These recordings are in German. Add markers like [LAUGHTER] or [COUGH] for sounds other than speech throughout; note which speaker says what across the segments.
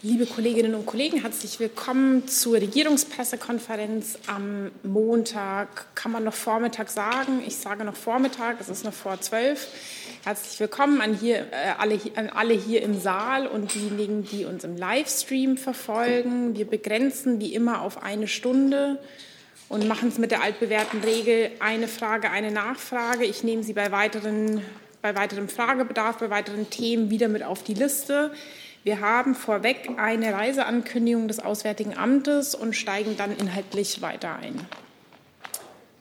Speaker 1: Liebe Kolleginnen und Kollegen, herzlich willkommen zur Regierungspressekonferenz am Montag. Kann man noch Vormittag sagen? Ich sage noch Vormittag, es ist noch vor zwölf. Herzlich willkommen an, hier, äh, alle, an alle hier im Saal und diejenigen, die uns im Livestream verfolgen. Wir begrenzen wie immer auf eine Stunde und machen es mit der altbewährten Regel eine Frage, eine Nachfrage. Ich nehme Sie bei, weiteren, bei weiterem Fragebedarf, bei weiteren Themen wieder mit auf die Liste. Wir haben vorweg eine Reiseankündigung des Auswärtigen Amtes und steigen dann inhaltlich weiter ein.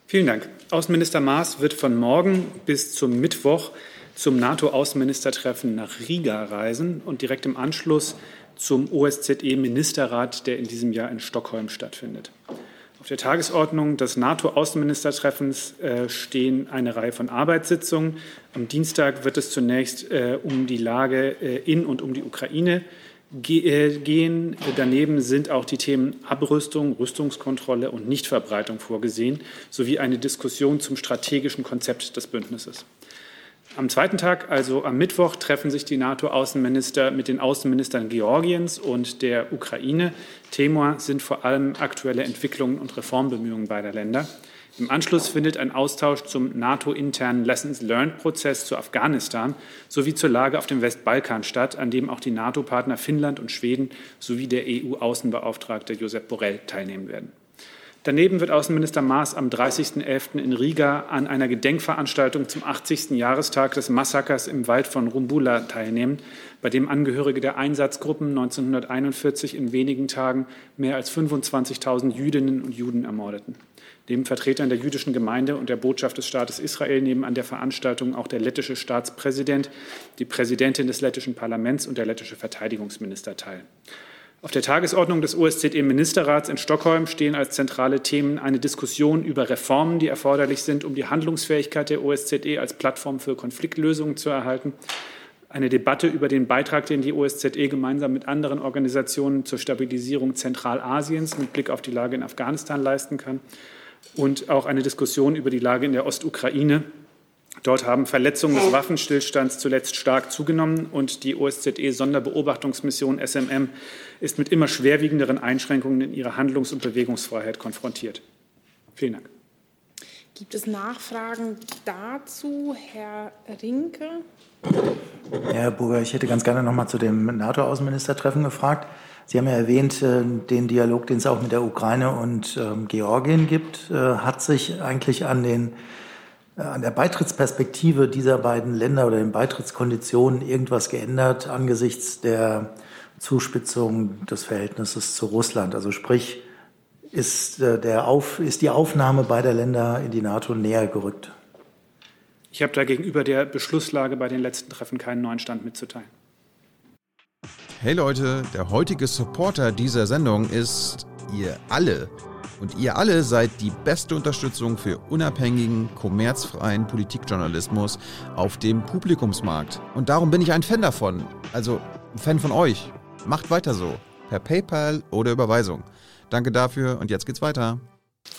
Speaker 2: Vielen Dank. Außenminister Maas wird von morgen bis zum Mittwoch zum NATO-Außenministertreffen nach Riga reisen und direkt im Anschluss zum OSZE-Ministerrat, der in diesem Jahr in Stockholm stattfindet. Auf der Tagesordnung des NATO-Außenministertreffens äh, stehen eine Reihe von Arbeitssitzungen. Am Dienstag wird es zunächst äh, um die Lage äh, in und um die Ukraine ge gehen. Daneben sind auch die Themen Abrüstung, Rüstungskontrolle und Nichtverbreitung vorgesehen, sowie eine Diskussion zum strategischen Konzept des Bündnisses. Am zweiten Tag, also am Mittwoch, treffen sich die NATO-Außenminister mit den Außenministern Georgiens und der Ukraine. Thema sind vor allem aktuelle Entwicklungen und Reformbemühungen beider Länder. Im Anschluss findet ein Austausch zum NATO-internen Lessons-Learned-Prozess zu Afghanistan sowie zur Lage auf dem Westbalkan statt, an dem auch die NATO-Partner Finnland und Schweden sowie der EU-Außenbeauftragte Josep Borrell teilnehmen werden. Daneben wird Außenminister Maas am 30.11. in Riga an einer Gedenkveranstaltung zum 80. Jahrestag des Massakers im Wald von Rumbula teilnehmen, bei dem Angehörige der Einsatzgruppen 1941 in wenigen Tagen mehr als 25.000 Jüdinnen und Juden ermordeten. Neben Vertretern der jüdischen Gemeinde und der Botschaft des Staates Israel nehmen an der Veranstaltung auch der lettische Staatspräsident, die Präsidentin des lettischen Parlaments und der lettische Verteidigungsminister teil. Auf der Tagesordnung des OSZE-Ministerrats in Stockholm stehen als zentrale Themen eine Diskussion über Reformen, die erforderlich sind, um die Handlungsfähigkeit der OSZE als Plattform für Konfliktlösungen zu erhalten, eine Debatte über den Beitrag, den die OSZE gemeinsam mit anderen Organisationen zur Stabilisierung Zentralasiens mit Blick auf die Lage in Afghanistan leisten kann. Und auch eine Diskussion über die Lage in der Ostukraine Dort haben Verletzungen des Waffenstillstands zuletzt stark zugenommen und die OSZE-Sonderbeobachtungsmission SMM ist mit immer schwerwiegenderen Einschränkungen in ihrer Handlungs- und Bewegungsfreiheit konfrontiert. Vielen Dank.
Speaker 1: Gibt es Nachfragen dazu? Herr Rinke?
Speaker 3: Herr Burger, ich hätte ganz gerne noch mal zu dem NATO-Außenministertreffen gefragt. Sie haben ja erwähnt, äh, den Dialog, den es auch mit der Ukraine und ähm, Georgien gibt. Äh, hat sich eigentlich an den an der Beitrittsperspektive dieser beiden Länder oder den Beitrittskonditionen irgendwas geändert angesichts der Zuspitzung des Verhältnisses zu Russland? Also sprich, ist, äh, der Auf, ist die Aufnahme beider Länder in die NATO näher gerückt?
Speaker 2: Ich habe da gegenüber der Beschlusslage bei den letzten Treffen keinen neuen Stand mitzuteilen.
Speaker 4: Hey Leute, der heutige Supporter dieser Sendung ist ihr alle. Und ihr alle seid die beste Unterstützung für unabhängigen, kommerzfreien Politikjournalismus auf dem Publikumsmarkt. Und darum bin ich ein Fan davon. Also ein Fan von euch. Macht weiter so. Per PayPal oder Überweisung. Danke dafür und jetzt geht's weiter.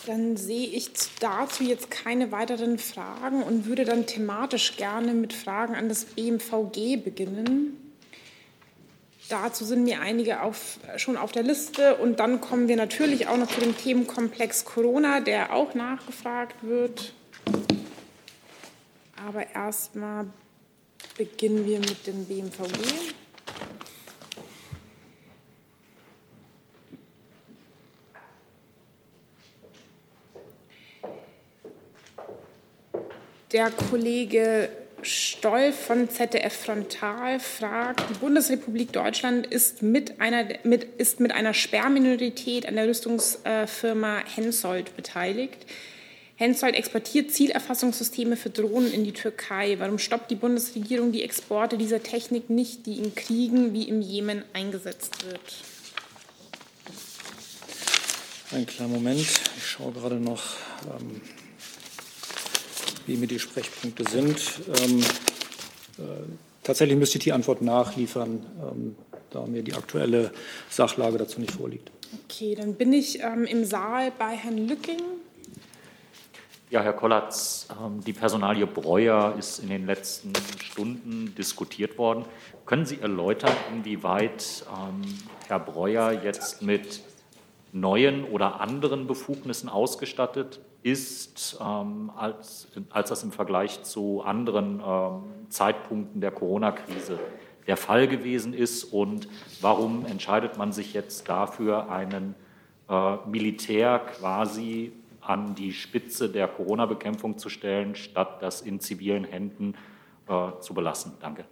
Speaker 1: Dann sehe ich dazu jetzt keine weiteren Fragen und würde dann thematisch gerne mit Fragen an das BMVG beginnen. Dazu sind mir einige auf, schon auf der Liste. Und dann kommen wir natürlich auch noch zu dem Themenkomplex Corona, der auch nachgefragt wird. Aber erstmal beginnen wir mit dem BMVG. Der Kollege Stoll von ZDF Frontal fragt, die Bundesrepublik Deutschland ist mit einer, mit, ist mit einer Sperrminorität an der Rüstungsfirma Hensoldt beteiligt. Hensoldt exportiert Zielerfassungssysteme für Drohnen in die Türkei. Warum stoppt die Bundesregierung die Exporte dieser Technik nicht, die in Kriegen wie im Jemen eingesetzt wird?
Speaker 5: Ein kleiner Moment, ich schaue gerade noch. Ähm wie mir die Sprechpunkte sind. Ähm, äh, tatsächlich müsste ich die Antwort nachliefern, ähm, da mir die aktuelle Sachlage dazu nicht vorliegt.
Speaker 1: Okay, dann bin ich ähm, im Saal bei Herrn Lücking.
Speaker 6: Ja, Herr Kollatz, ähm, die Personalie Breuer ist in den letzten Stunden diskutiert worden. Können Sie erläutern, inwieweit ähm, Herr Breuer jetzt mit neuen oder anderen Befugnissen ausgestattet ist, ähm, als, als das im Vergleich zu anderen Zeitpunkten der Corona-Krise der Fall gewesen ist? Und warum entscheidet man sich jetzt dafür, einen äh, Militär quasi an die Spitze der Corona-Bekämpfung zu stellen, statt das in zivilen Händen äh, zu belassen. Danke.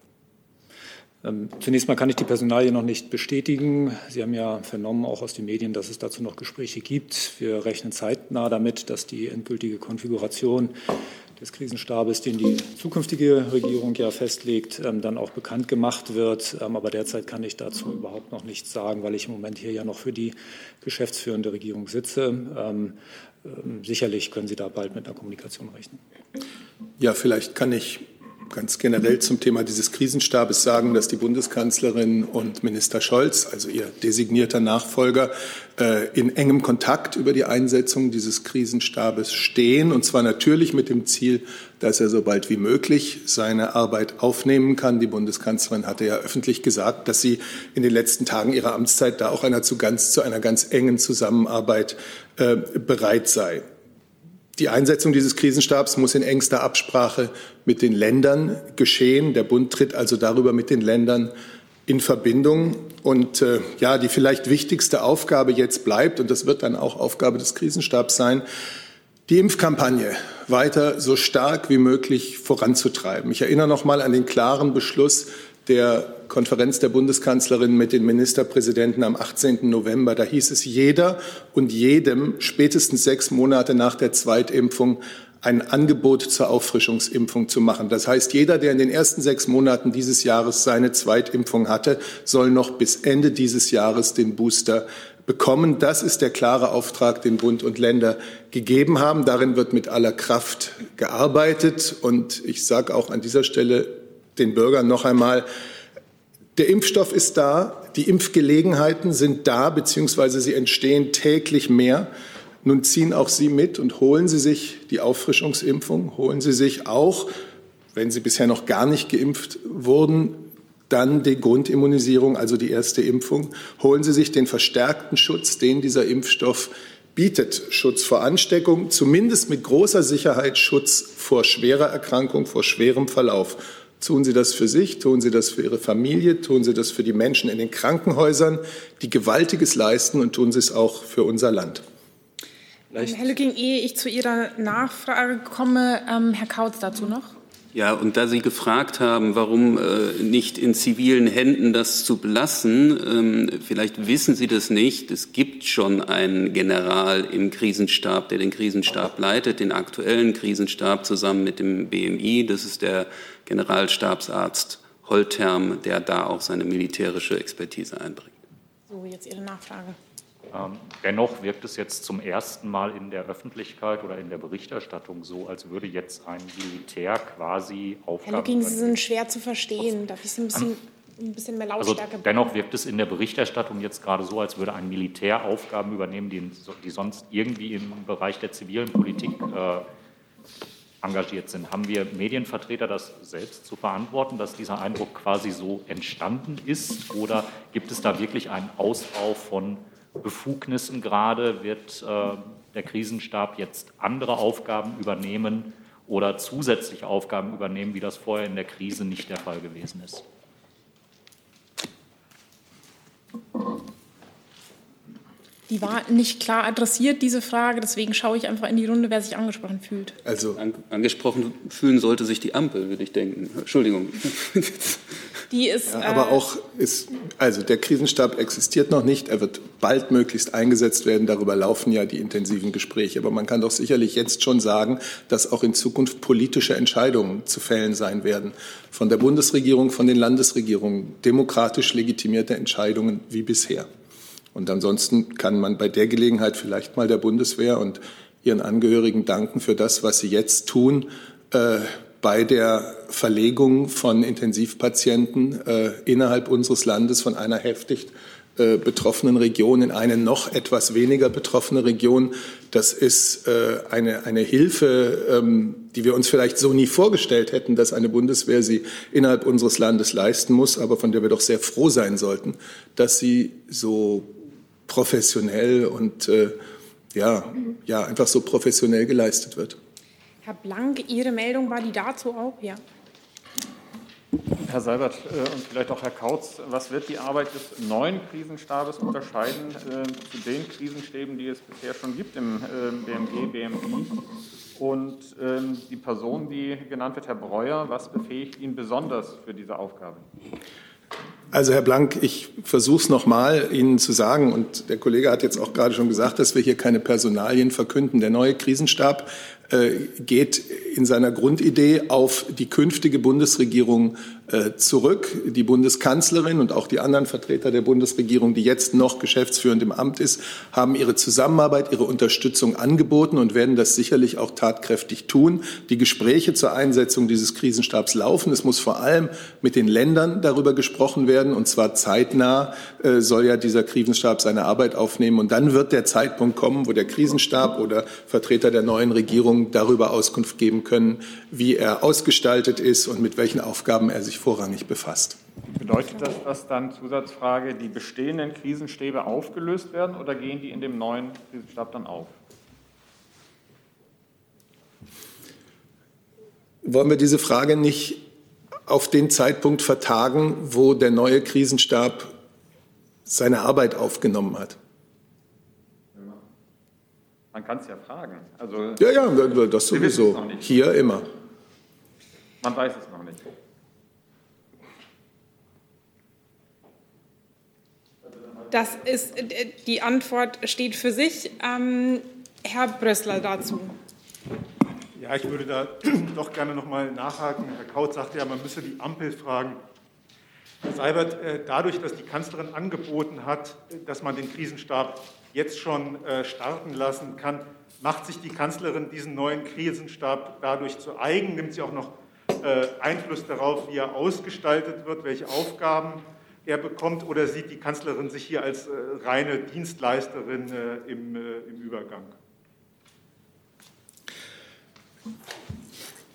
Speaker 5: Ähm, zunächst mal kann ich die Personalie noch nicht bestätigen. Sie haben ja vernommen, auch aus den Medien, dass es dazu noch Gespräche gibt. Wir rechnen zeitnah damit, dass die endgültige Konfiguration des Krisenstabes, den die zukünftige Regierung ja festlegt, ähm, dann auch bekannt gemacht wird. Ähm, aber derzeit kann ich dazu überhaupt noch nichts sagen, weil ich im Moment hier ja noch für die geschäftsführende Regierung sitze. Sicherlich können Sie da bald mit einer Kommunikation rechnen.
Speaker 7: Ja, vielleicht kann ich ganz generell zum Thema dieses Krisenstabes sagen, dass die Bundeskanzlerin und Minister Scholz, also ihr designierter Nachfolger, äh, in engem Kontakt über die Einsetzung dieses Krisenstabes stehen. Und zwar natürlich mit dem Ziel, dass er so bald wie möglich seine Arbeit aufnehmen kann. Die Bundeskanzlerin hatte ja öffentlich gesagt, dass sie in den letzten Tagen ihrer Amtszeit da auch einer zu, ganz, zu einer ganz engen Zusammenarbeit äh, bereit sei. Die Einsetzung dieses Krisenstabs muss in engster Absprache mit den Ländern geschehen. Der Bund tritt also darüber mit den Ländern in Verbindung. Und äh, ja, die vielleicht wichtigste Aufgabe jetzt bleibt, und das wird dann auch Aufgabe des Krisenstabs sein, die Impfkampagne weiter so stark wie möglich voranzutreiben. Ich erinnere noch mal an den klaren Beschluss der Konferenz der Bundeskanzlerin mit den Ministerpräsidenten am 18. November. Da hieß es jeder und jedem spätestens sechs Monate nach der Zweitimpfung ein Angebot zur Auffrischungsimpfung zu machen. Das heißt, jeder, der in den ersten sechs Monaten dieses Jahres seine Zweitimpfung hatte, soll noch bis Ende dieses Jahres den Booster bekommen. Das ist der klare Auftrag, den Bund und Länder gegeben haben. Darin wird mit aller Kraft gearbeitet. Und ich sage auch an dieser Stelle den Bürgern noch einmal, der Impfstoff ist da, die Impfgelegenheiten sind da, beziehungsweise sie entstehen täglich mehr. Nun ziehen auch Sie mit und holen Sie sich die Auffrischungsimpfung, holen Sie sich auch, wenn Sie bisher noch gar nicht geimpft wurden, dann die Grundimmunisierung, also die erste Impfung. Holen Sie sich den verstärkten Schutz, den dieser Impfstoff bietet. Schutz vor Ansteckung, zumindest mit großer Sicherheit Schutz vor schwerer Erkrankung, vor schwerem Verlauf. Tun Sie das für sich, tun Sie das für Ihre Familie, tun Sie das für die Menschen in den Krankenhäusern, die Gewaltiges leisten und tun Sie es auch für unser Land.
Speaker 1: Vielleicht. Herr Lücking, ehe ich zu Ihrer Nachfrage komme, ähm, Herr Kautz dazu noch.
Speaker 8: Ja, und da Sie gefragt haben, warum äh, nicht in zivilen Händen das zu belassen, ähm, vielleicht wissen Sie das nicht. Es gibt schon einen General im Krisenstab, der den Krisenstab leitet, den aktuellen Krisenstab zusammen mit dem BMI. Das ist der Generalstabsarzt Holterm, der da auch seine militärische Expertise einbringt.
Speaker 1: So, jetzt Ihre Nachfrage.
Speaker 6: Ähm, dennoch wirkt es jetzt zum ersten Mal in der Öffentlichkeit oder in der Berichterstattung so, als würde jetzt ein Militär quasi Aufgaben... Herr
Speaker 1: Lücking, Sie sind schwer zu verstehen. Darf ich Sie ein bisschen, ein bisschen mehr also Lautstärke
Speaker 6: also Dennoch wirkt es in der Berichterstattung jetzt gerade so, als würde ein Militär Aufgaben übernehmen, die, die sonst irgendwie im Bereich der zivilen Politik äh, engagiert sind. Haben wir Medienvertreter das selbst zu verantworten, dass dieser Eindruck quasi so entstanden ist? Oder gibt es da wirklich einen Ausbau von Befugnissen gerade? Wird äh, der Krisenstab jetzt andere Aufgaben übernehmen oder zusätzliche Aufgaben übernehmen, wie das vorher in der Krise nicht der Fall gewesen ist?
Speaker 1: Die war nicht klar adressiert, diese Frage. Deswegen schaue ich einfach in die Runde, wer sich angesprochen fühlt.
Speaker 8: Also An, angesprochen fühlen sollte sich die Ampel, würde ich denken. Entschuldigung. [LAUGHS]
Speaker 7: Die ist, ja, aber äh, auch ist, also der Krisenstab existiert noch nicht. Er wird bald möglichst eingesetzt werden. Darüber laufen ja die intensiven Gespräche. Aber man kann doch sicherlich jetzt schon sagen, dass auch in Zukunft politische Entscheidungen zu fällen sein werden. Von der Bundesregierung, von den Landesregierungen. Demokratisch legitimierte Entscheidungen wie bisher. Und ansonsten kann man bei der Gelegenheit vielleicht mal der Bundeswehr und ihren Angehörigen danken für das, was sie jetzt tun äh, bei der Verlegung von Intensivpatienten äh, innerhalb unseres Landes von einer heftig äh, betroffenen Region in eine noch etwas weniger betroffene Region. Das ist äh, eine, eine Hilfe, ähm, die wir uns vielleicht so nie vorgestellt hätten, dass eine Bundeswehr sie innerhalb unseres Landes leisten muss, aber von der wir doch sehr froh sein sollten, dass sie so professionell und äh, ja, ja, einfach so professionell geleistet wird.
Speaker 1: Herr Blank, Ihre Meldung war die dazu auch? Ja.
Speaker 9: Herr Seibert äh, und vielleicht auch Herr Kautz, was wird die Arbeit des neuen Krisenstabes unterscheiden äh, zu den Krisenstäben, die es bisher schon gibt im äh, BMG, BMI? Und ähm, die Person, die genannt wird, Herr Breuer, was befähigt ihn besonders für diese Aufgabe?
Speaker 7: Also Herr Blank, ich versuche es nochmal Ihnen zu sagen, und der Kollege hat jetzt auch gerade schon gesagt, dass wir hier keine Personalien verkünden. Der neue Krisenstab geht in seiner Grundidee auf die künftige Bundesregierung äh, zurück. Die Bundeskanzlerin und auch die anderen Vertreter der Bundesregierung, die jetzt noch geschäftsführend im Amt ist, haben ihre Zusammenarbeit, ihre Unterstützung angeboten und werden das sicherlich auch tatkräftig tun. Die Gespräche zur Einsetzung dieses Krisenstabs laufen. Es muss vor allem mit den Ländern darüber gesprochen werden, und zwar zeitnah äh, soll ja dieser Krisenstab seine Arbeit aufnehmen. Und dann wird der Zeitpunkt kommen, wo der Krisenstab oder Vertreter der neuen Regierung darüber Auskunft geben können, wie er ausgestaltet ist und mit welchen Aufgaben er sich sich vorrangig befasst.
Speaker 9: Bedeutet das, dass dann Zusatzfrage die bestehenden Krisenstäbe aufgelöst werden oder gehen die in dem neuen Krisenstab dann auf?
Speaker 7: Wollen wir diese Frage nicht auf den Zeitpunkt vertagen, wo der neue Krisenstab seine Arbeit aufgenommen hat?
Speaker 9: Man kann es ja fragen. Also,
Speaker 7: ja, ja, das sowieso. Hier immer.
Speaker 9: Man weiß es noch nicht.
Speaker 1: Das ist, äh, die Antwort steht für sich. Ähm, Herr Brössler dazu.
Speaker 10: Ja, ich würde da [CLEARS THROAT] doch gerne noch mal nachhaken. Herr Kaut sagte ja, man müsse die Ampel fragen. Herr Seibert, äh, dadurch, dass die Kanzlerin angeboten hat, dass man den Krisenstab jetzt schon äh, starten lassen kann, macht sich die Kanzlerin diesen neuen Krisenstab dadurch zu eigen? Nimmt sie auch noch Einfluss darauf, wie er ausgestaltet wird, welche Aufgaben er bekommt oder sieht die Kanzlerin sich hier als äh, reine Dienstleisterin äh, im, äh, im Übergang?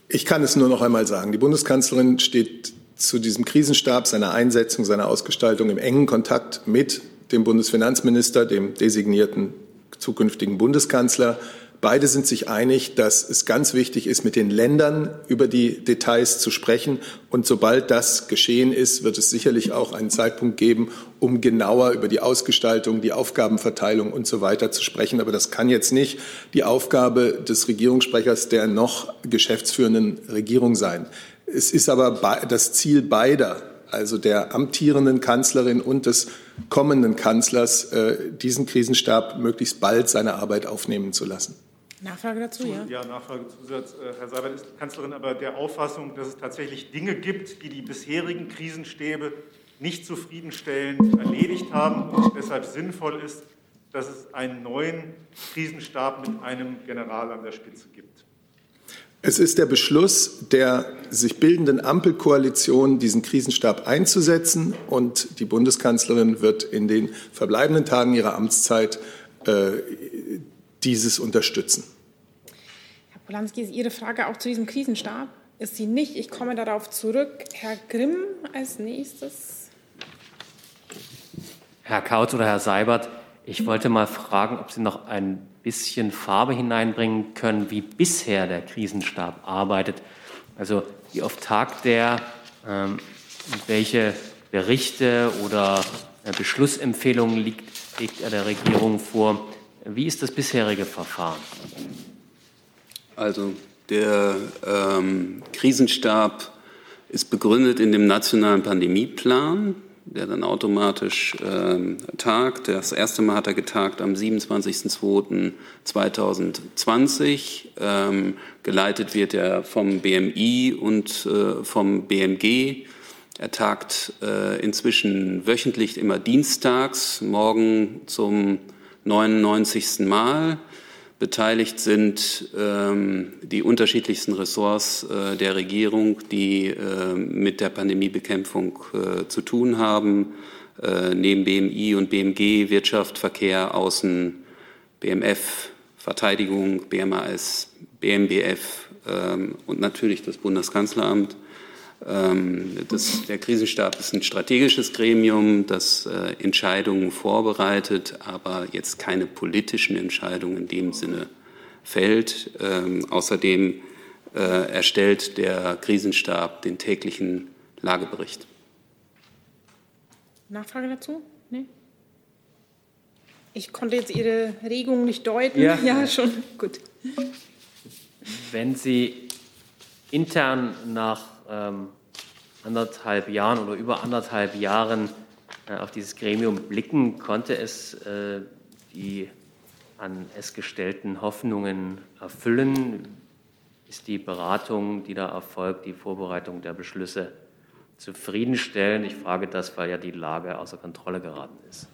Speaker 7: Ich kann es nur noch einmal sagen. Die Bundeskanzlerin steht zu diesem Krisenstab, seiner Einsetzung, seiner Ausgestaltung im engen Kontakt mit dem Bundesfinanzminister, dem designierten zukünftigen Bundeskanzler. Beide sind sich einig, dass es ganz wichtig ist, mit den Ländern über die Details zu sprechen. Und sobald das geschehen ist, wird es sicherlich auch einen Zeitpunkt geben, um genauer über die Ausgestaltung, die Aufgabenverteilung und so weiter zu sprechen. Aber das kann jetzt nicht die Aufgabe des Regierungssprechers der noch geschäftsführenden Regierung sein. Es ist aber das Ziel beider, also der amtierenden Kanzlerin und des kommenden Kanzlers, äh, diesen Krisenstab möglichst bald seine Arbeit aufnehmen zu lassen.
Speaker 1: Nachfrage dazu, ja?
Speaker 10: Ja, Nachfragezusatz. Äh, Herr Seibert ist die Kanzlerin aber der Auffassung, dass es tatsächlich Dinge gibt, die die bisherigen Krisenstäbe nicht zufriedenstellend erledigt haben und es deshalb sinnvoll ist, dass es einen neuen Krisenstab mit einem General an der Spitze gibt.
Speaker 7: Es ist der Beschluss der sich bildenden Ampelkoalition, diesen Krisenstab einzusetzen. Und die Bundeskanzlerin wird in den verbleibenden Tagen ihrer Amtszeit äh, dieses unterstützen.
Speaker 1: Herr Polanski, ist Ihre Frage auch zu diesem Krisenstab? Ist sie nicht? Ich komme darauf zurück. Herr Grimm als nächstes.
Speaker 11: Herr Kautz oder Herr Seibert, ich wollte mal fragen, ob Sie noch ein bisschen Farbe hineinbringen können, wie bisher der Krisenstab arbeitet. Also wie oft tagt der, ähm, welche Berichte oder äh, Beschlussempfehlungen liegt, legt er der Regierung vor? Wie ist das bisherige Verfahren?
Speaker 8: Also der ähm, Krisenstab ist begründet in dem nationalen Pandemieplan, der dann automatisch ähm, tagt. Das erste Mal hat er getagt am 27.02.2020. Ähm, geleitet wird er vom BMI und äh, vom BMG. Er tagt äh, inzwischen wöchentlich immer dienstags, morgen zum 99. Mal. Beteiligt sind ähm, die unterschiedlichsten Ressorts äh, der Regierung, die äh, mit der Pandemiebekämpfung äh, zu tun haben. äh, neben BMI und BMG Wirtschaft, Verkehr, Außen, BMF, Verteidigung, BMAS, BMBF ähm, und natürlich das Bundeskanzleramt. Ähm, das, der Krisenstab ist ein strategisches Gremium, das äh, Entscheidungen vorbereitet, aber jetzt keine politischen Entscheidungen in dem Sinne fällt. Ähm, außerdem äh, erstellt der Krisenstab den täglichen Lagebericht.
Speaker 1: Nachfrage dazu? Nee? Ich konnte jetzt Ihre Regung nicht deuten.
Speaker 11: Ja,
Speaker 1: ja schon. Gut.
Speaker 11: Wenn Sie intern nach ähm, anderthalb Jahren oder über anderthalb Jahren äh, auf dieses Gremium blicken, konnte es äh, die an es gestellten Hoffnungen erfüllen? Ist die Beratung, die da erfolgt, die Vorbereitung der Beschlüsse zufriedenstellend? Ich frage das, weil ja die Lage außer Kontrolle geraten ist.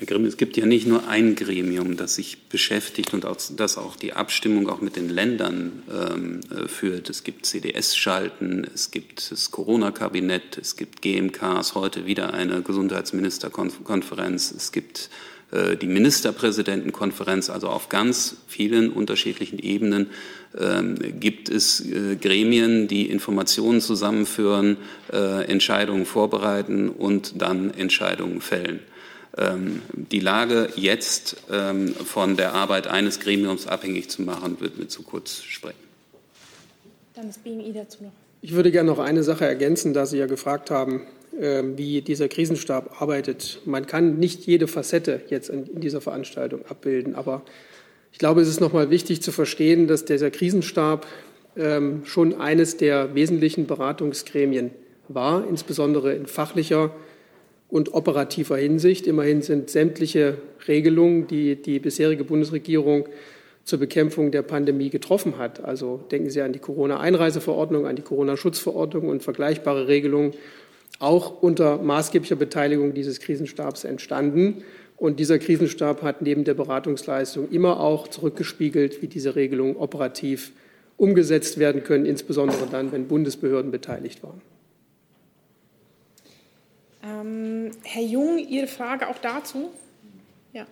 Speaker 8: Herr Grimm, es gibt ja nicht nur ein Gremium, das sich beschäftigt und auch, das auch die Abstimmung auch mit den Ländern ähm, äh, führt. Es gibt CDS-Schalten, es gibt das Corona-Kabinett, es gibt GMKs, heute wieder eine Gesundheitsministerkonferenz, es gibt äh, die Ministerpräsidentenkonferenz, also auf ganz vielen unterschiedlichen Ebenen ähm, gibt es äh, Gremien, die Informationen zusammenführen, äh, Entscheidungen vorbereiten und dann Entscheidungen fällen. Ähm, die Lage jetzt ähm, von der Arbeit eines Gremiums abhängig zu machen, wird mir zu kurz sprechen.
Speaker 1: Dann das BMI dazu noch.
Speaker 12: Ich würde gerne noch eine Sache ergänzen, da Sie ja gefragt haben, ähm, wie dieser Krisenstab arbeitet. Man kann nicht jede Facette jetzt in dieser Veranstaltung abbilden, aber ich glaube, es ist noch mal wichtig zu verstehen, dass dieser Krisenstab schon eines der wesentlichen Beratungsgremien war, insbesondere in fachlicher und operativer Hinsicht. Immerhin sind sämtliche Regelungen, die die bisherige Bundesregierung zur Bekämpfung der Pandemie getroffen hat. Also denken Sie an die Corona-Einreiseverordnung, an die Corona-Schutzverordnung und vergleichbare Regelungen, auch unter maßgeblicher Beteiligung dieses Krisenstabs entstanden. Und dieser Krisenstab hat neben der Beratungsleistung immer auch zurückgespiegelt, wie diese Regelungen operativ umgesetzt werden können, insbesondere dann, wenn Bundesbehörden beteiligt waren.
Speaker 1: Ähm, Herr Jung, Ihre Frage auch dazu? Ja.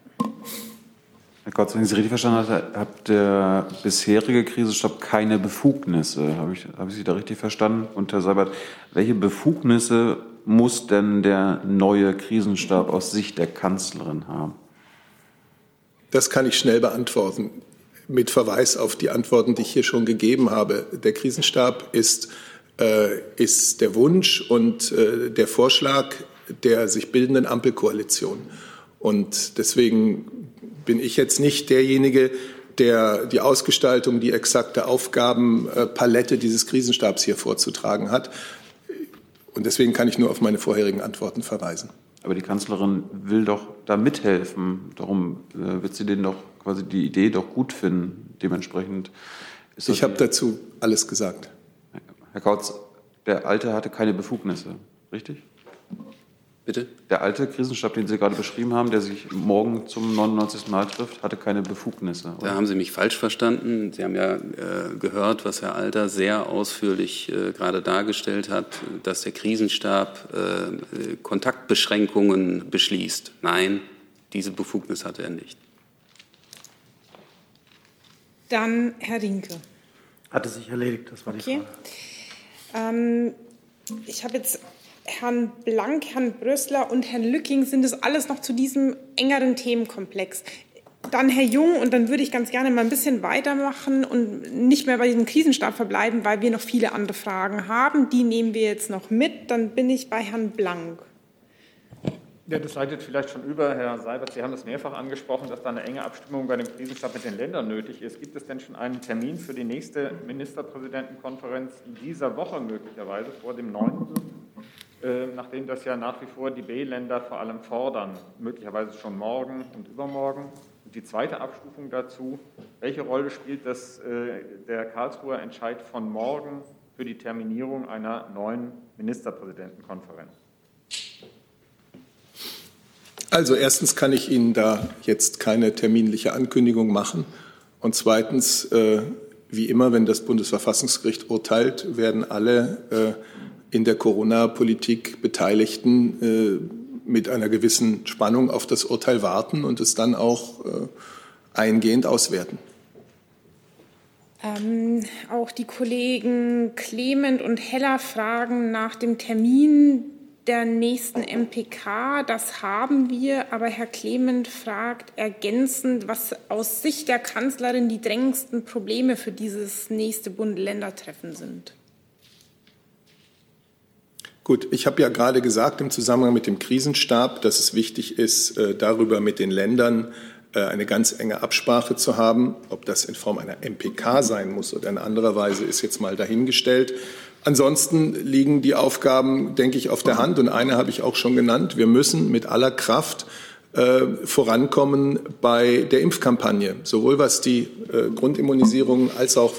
Speaker 13: Herr Gott, wenn ich Sie richtig verstanden habe, hat der bisherige Krisenstab keine Befugnisse. Habe ich, habe ich Sie da richtig verstanden? Und Herr Seibert, welche Befugnisse muss denn der neue Krisenstab aus Sicht der Kanzlerin haben?
Speaker 7: Das kann ich schnell beantworten mit Verweis auf die Antworten, die ich hier schon gegeben habe. Der Krisenstab ist äh, ist der Wunsch und äh, der Vorschlag der sich bildenden Ampelkoalition. Und deswegen bin ich jetzt nicht derjenige, der die Ausgestaltung, die exakte Aufgabenpalette dieses Krisenstabs hier vorzutragen hat. Und deswegen kann ich nur auf meine vorherigen Antworten verweisen.
Speaker 13: Aber die Kanzlerin will doch da mithelfen. Darum äh, wird sie denen doch quasi die Idee doch gut finden. Dementsprechend
Speaker 7: ist Ich habe dazu alles gesagt.
Speaker 13: Herr Kautz, der Alte hatte keine Befugnisse, richtig?
Speaker 8: Bitte?
Speaker 13: Der alte Krisenstab, den Sie gerade beschrieben haben, der sich morgen zum 99. Mal trifft, hatte keine Befugnisse.
Speaker 8: Oder? Da haben Sie mich falsch verstanden. Sie haben ja äh, gehört, was Herr Alter sehr ausführlich äh, gerade dargestellt hat, dass der Krisenstab äh, Kontaktbeschränkungen beschließt. Nein, diese Befugnis hatte er nicht.
Speaker 1: Dann Herr Rinke.
Speaker 3: Hatte sich erledigt, das war die
Speaker 1: okay.
Speaker 3: Frage.
Speaker 1: Ähm, ich habe jetzt Herrn Blank, Herrn Brössler und Herrn Lücking, sind es alles noch zu diesem engeren Themenkomplex. Dann Herr Jung, und dann würde ich ganz gerne mal ein bisschen weitermachen und nicht mehr bei diesem Krisenstab verbleiben, weil wir noch viele andere Fragen haben. Die nehmen wir jetzt noch mit. Dann bin ich bei Herrn Blank.
Speaker 9: Ja, das leitet vielleicht schon über, Herr Seibert. Sie haben das mehrfach angesprochen, dass da eine enge Abstimmung bei dem Krisenstab mit den Ländern nötig ist. Gibt es denn schon einen Termin für die nächste Ministerpräsidentenkonferenz in dieser Woche möglicherweise vor dem 9.? Äh, nachdem das ja nach wie vor die B-Länder vor allem fordern, möglicherweise schon morgen und übermorgen. Und die zweite Abstufung dazu, welche Rolle spielt das, äh, der Karlsruher Entscheid von morgen für die Terminierung einer neuen Ministerpräsidentenkonferenz?
Speaker 7: Also erstens kann ich Ihnen da jetzt keine terminliche Ankündigung machen. Und zweitens, äh, wie immer, wenn das Bundesverfassungsgericht urteilt, werden alle in der Corona-Politik Beteiligten äh, mit einer gewissen Spannung auf das Urteil warten und es dann auch äh, eingehend auswerten.
Speaker 1: Ähm, auch die Kollegen Clement und Heller fragen nach dem Termin der nächsten MPK. Das haben wir, aber Herr Clement fragt ergänzend, was aus Sicht der Kanzlerin die drängendsten Probleme für dieses nächste Bund-Länder-Treffen sind.
Speaker 7: Gut, ich habe ja gerade gesagt im Zusammenhang mit dem Krisenstab, dass es wichtig ist, äh, darüber mit den Ländern äh, eine ganz enge Absprache zu haben. Ob das in Form einer MPK sein muss oder in anderer Weise, ist jetzt mal dahingestellt. Ansonsten liegen die Aufgaben, denke ich, auf der Hand. Und eine habe ich auch schon genannt. Wir müssen mit aller Kraft äh, vorankommen bei der Impfkampagne, sowohl was die äh, Grundimmunisierung als auch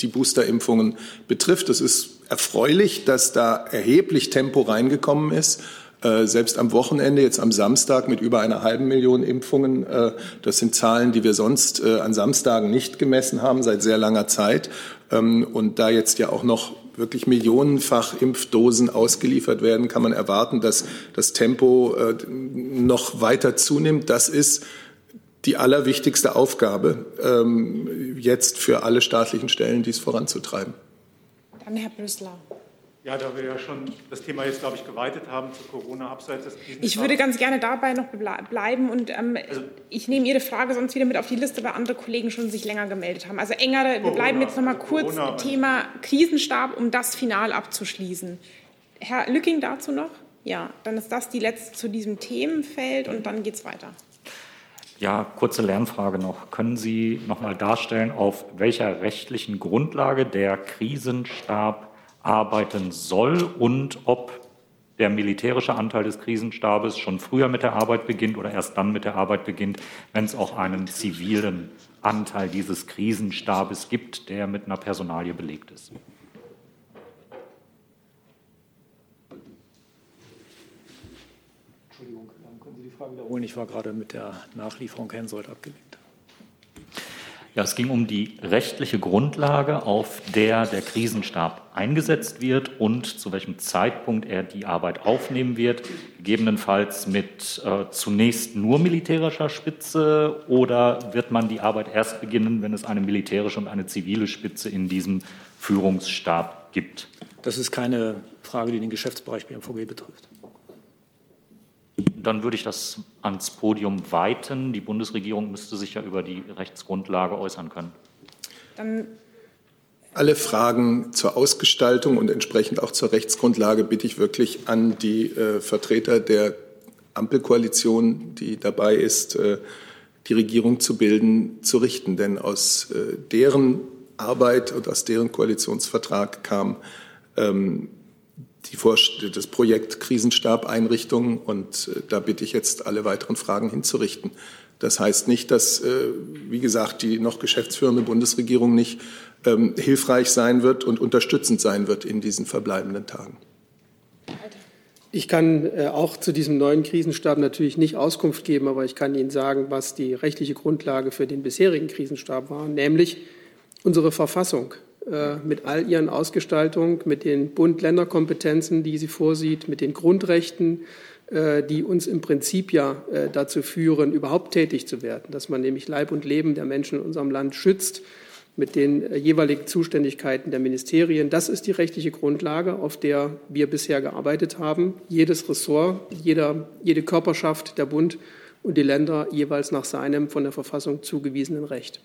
Speaker 7: die Boosterimpfungen betrifft. Es ist erfreulich, dass da erheblich Tempo reingekommen ist. Äh, selbst am Wochenende, jetzt am Samstag mit über einer halben Million Impfungen. Äh, das sind Zahlen, die wir sonst äh, an Samstagen nicht gemessen haben, seit sehr langer Zeit. Ähm, und da jetzt ja auch noch wirklich millionenfach Impfdosen ausgeliefert werden, kann man erwarten, dass das Tempo noch weiter zunimmt. Das ist die allerwichtigste Aufgabe ähm, jetzt für alle staatlichen Stellen, dies voranzutreiben.
Speaker 1: Dann Herr Brüssler.
Speaker 10: Ja, da wir ja schon das Thema jetzt, glaube ich, geweitet haben zu Corona abseits des Krisenstabs.
Speaker 1: Ich würde ganz gerne dabei noch bleiben und ähm, also, ich nehme Ihre Frage sonst wieder mit auf die Liste, weil andere Kollegen schon sich länger gemeldet haben. Also engere, Corona, wir bleiben jetzt noch mal kurz Corona, Thema Krisenstab, um das final abzuschließen. Herr Lücking dazu noch? Ja, dann ist das die letzte zu diesem Themenfeld und dann geht es weiter.
Speaker 6: Ja, kurze Lernfrage noch. Können Sie noch mal darstellen, auf welcher rechtlichen Grundlage der Krisenstab arbeiten soll und ob der militärische Anteil des Krisenstabes schon früher mit der Arbeit beginnt oder erst dann mit der Arbeit beginnt, wenn es auch einen zivilen Anteil dieses Krisenstabes gibt, der mit einer Personalie belegt ist.
Speaker 5: Entschuldigung, können Sie die Frage wiederholen? Ich war gerade mit der Nachlieferung Hensoldt abgelenkt.
Speaker 6: Ja, es ging um die rechtliche Grundlage, auf der der Krisenstab eingesetzt wird und zu welchem Zeitpunkt er die Arbeit aufnehmen wird, gegebenenfalls mit äh, zunächst nur militärischer Spitze oder wird man die Arbeit erst beginnen, wenn es eine militärische und eine zivile Spitze in diesem Führungsstab gibt?
Speaker 5: Das ist keine Frage, die den Geschäftsbereich BMVG betrifft.
Speaker 6: Dann würde ich das ans Podium weiten. Die Bundesregierung müsste sich ja über die Rechtsgrundlage äußern können.
Speaker 7: Dann alle Fragen zur Ausgestaltung und entsprechend auch zur Rechtsgrundlage bitte ich wirklich an die äh, Vertreter der Ampelkoalition, die dabei ist, äh, die Regierung zu bilden, zu richten. Denn aus äh, deren Arbeit und aus deren Koalitionsvertrag kam ähm, die das Projekt Krisenstab-Einrichtung und äh, da bitte ich jetzt alle weiteren Fragen hinzurichten. Das heißt nicht, dass, äh, wie gesagt, die noch geschäftsführende Bundesregierung nicht ähm, hilfreich sein wird und unterstützend sein wird in diesen verbleibenden Tagen.
Speaker 12: Ich kann äh, auch zu diesem neuen Krisenstab natürlich nicht Auskunft geben, aber ich kann Ihnen sagen, was die rechtliche Grundlage für den bisherigen Krisenstab war, nämlich unsere Verfassung. Äh, mit all ihren Ausgestaltungen, mit den Bund-Länder-Kompetenzen, die sie vorsieht, mit den Grundrechten, äh, die uns im Prinzip ja äh, dazu führen, überhaupt tätig zu werden, dass man nämlich Leib und Leben der Menschen in unserem Land schützt, mit den jeweiligen Zuständigkeiten der Ministerien. Das ist die rechtliche Grundlage, auf der wir bisher gearbeitet haben. Jedes Ressort, jeder, jede Körperschaft, der Bund und die Länder jeweils nach seinem von der Verfassung zugewiesenen Recht.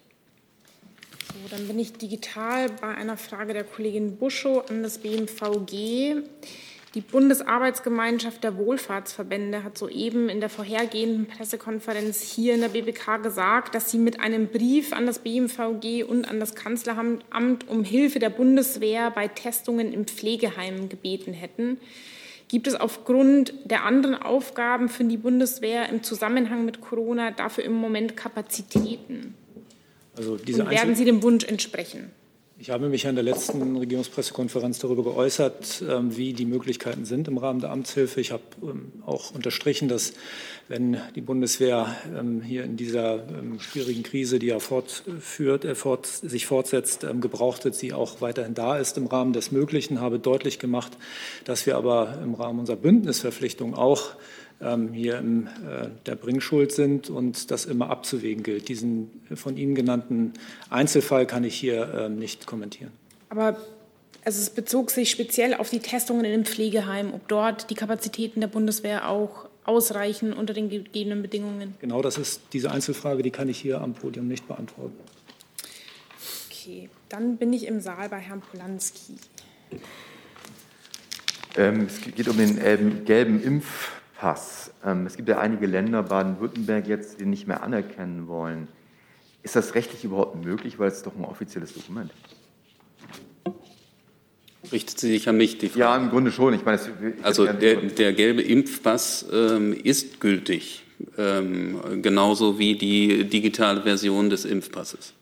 Speaker 1: Dann bin ich digital bei einer Frage der Kollegin Buschow an das BMVG. Die Bundesarbeitsgemeinschaft der Wohlfahrtsverbände hat soeben in der vorhergehenden Pressekonferenz hier in der BBK gesagt, dass sie mit einem Brief an das BMVG und an das Kanzleramt um Hilfe der Bundeswehr bei Testungen im Pflegeheim gebeten hätten. Gibt es aufgrund der anderen Aufgaben für die Bundeswehr im Zusammenhang mit Corona dafür im Moment Kapazitäten? Also diese Und werden Sie dem Wunsch entsprechen?
Speaker 5: Ich habe mich an der letzten Regierungspressekonferenz darüber geäußert, ähm, wie die Möglichkeiten sind im Rahmen der Amtshilfe. Ich habe ähm, auch unterstrichen, dass wenn die Bundeswehr ähm, hier in dieser schwierigen Krise, die ja fortführt, äh, fort, sich fortsetzt, gebraucht wird, sie auch weiterhin da ist im Rahmen des Möglichen. Habe deutlich gemacht, dass wir aber im Rahmen unserer Bündnisverpflichtung auch hier in äh, der Bringschuld sind und das immer abzuwägen gilt. Diesen von Ihnen genannten Einzelfall kann ich hier ähm, nicht kommentieren.
Speaker 1: Aber also es bezog sich speziell auf die Testungen in den Pflegeheimen, ob dort die Kapazitäten der Bundeswehr auch ausreichen unter den gegebenen Bedingungen.
Speaker 5: Genau, das ist diese Einzelfrage, die kann ich hier am Podium nicht beantworten.
Speaker 1: Okay, dann bin ich im Saal bei Herrn Polanski.
Speaker 14: Ähm, es geht um den ähm, gelben Impf Pass. Ähm, es gibt ja einige Länder, Baden-Württemberg jetzt, die nicht mehr anerkennen wollen. Ist das rechtlich überhaupt möglich, weil es doch ein offizielles Dokument?
Speaker 8: Richtet sie sich an mich, die
Speaker 14: Frage? Ja, im Grunde schon. Ich meine,
Speaker 8: ich also der, der, gelbe Impfpass ähm, ist gültig, ähm, genauso wie die digitale Version des Impfpasses.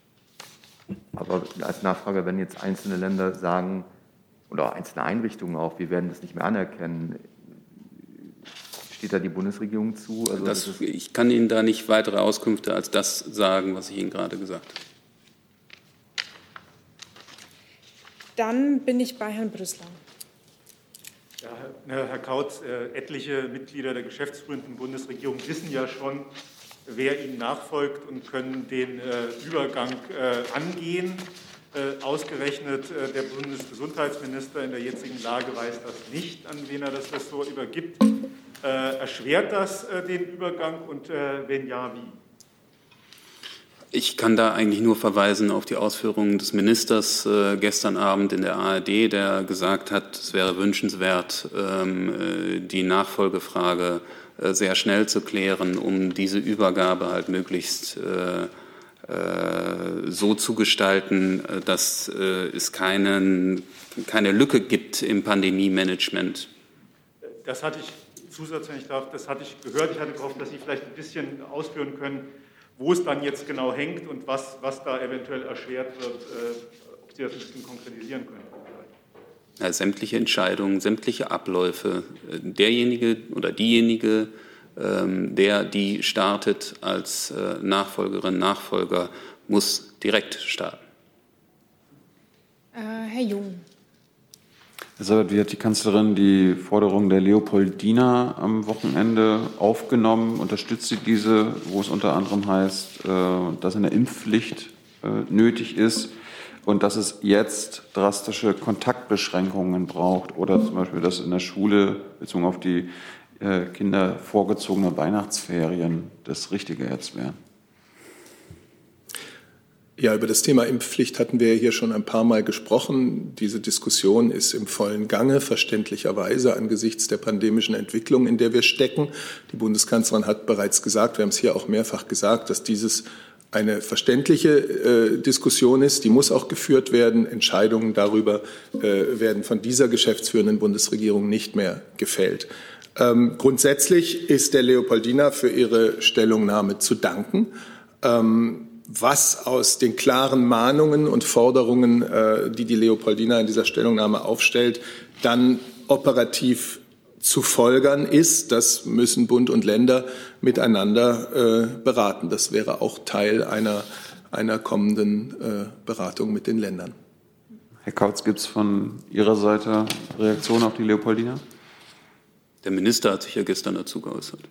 Speaker 14: Aber als Nachfrage, wenn jetzt einzelne Länder sagen, oder einzelne Einrichtungen auch, wir werden das nicht mehr anerkennen, steht da die Bundesregierung zu?
Speaker 8: Also das, ich kann Ihnen da nicht weitere Auskünfte als das sagen, was ich Ihnen gerade gesagt habe.
Speaker 1: Dann bin ich bei Herrn Brüssler.
Speaker 10: Ja, Herr Kautz, äh, etliche Mitglieder der geschäftsführenden Bundesregierung wissen ja schon, wer ihnen nachfolgt und können den äh, Übergang äh, angehen. Äh, ausgerechnet äh, der Bundesgesundheitsminister in der jetzigen Lage weiß das nicht, an wen er das Ressort übergibt. Äh, erschwert das äh, den Übergang und äh, wenn ja, wie?
Speaker 8: Ich kann da eigentlich nur verweisen auf die Ausführungen des Ministers äh, gestern Abend in der ARD, der gesagt hat, es wäre wünschenswert, ähm, die Nachfolgefrage äh, sehr schnell zu klären, um diese Übergabe halt möglichst äh, so zu gestalten, dass es keinen, keine Lücke gibt im Pandemie-Management.
Speaker 10: Das hatte ich Zusatz, wenn ich darf, das hatte ich gehört. Ich hatte gehofft, dass Sie vielleicht ein bisschen ausführen können, wo es dann jetzt genau hängt und was, was da eventuell erschwert wird, äh, ob Sie das ein bisschen konkretisieren können.
Speaker 8: Ja, sämtliche Entscheidungen, sämtliche Abläufe, äh, derjenige oder diejenige, ähm, der die startet als äh, Nachfolgerin, Nachfolger, muss direkt starten.
Speaker 1: Äh, Herr Jung.
Speaker 13: Sabat, wie hat die Kanzlerin die Forderung der Leopoldina am Wochenende aufgenommen? Unterstützt sie diese, wo es unter anderem heißt, äh, dass eine Impfpflicht äh, nötig ist und dass es jetzt drastische Kontaktbeschränkungen braucht oder zum Beispiel, dass in der Schule bezogen auf die äh, Kinder vorgezogene Weihnachtsferien das Richtige jetzt wären?
Speaker 7: Ja, über das Thema Impfpflicht hatten wir hier schon ein paar Mal gesprochen. Diese Diskussion ist im vollen Gange, verständlicherweise angesichts der pandemischen Entwicklung, in der wir stecken. Die Bundeskanzlerin hat bereits gesagt, wir haben es hier auch mehrfach gesagt, dass dieses eine verständliche äh, Diskussion ist. Die muss auch geführt werden. Entscheidungen darüber äh, werden von dieser geschäftsführenden Bundesregierung nicht mehr gefällt. Ähm, grundsätzlich ist der Leopoldina für ihre Stellungnahme zu danken. Ähm, was aus den klaren Mahnungen und Forderungen, äh, die die Leopoldina in dieser Stellungnahme aufstellt, dann operativ zu folgern ist, das müssen Bund und Länder miteinander äh, beraten. Das wäre auch Teil einer, einer kommenden äh, Beratung mit den Ländern.
Speaker 13: Herr Kautz, gibt es von Ihrer Seite Reaktionen auf die Leopoldina?
Speaker 8: Der Minister hat sich ja gestern dazu geäußert.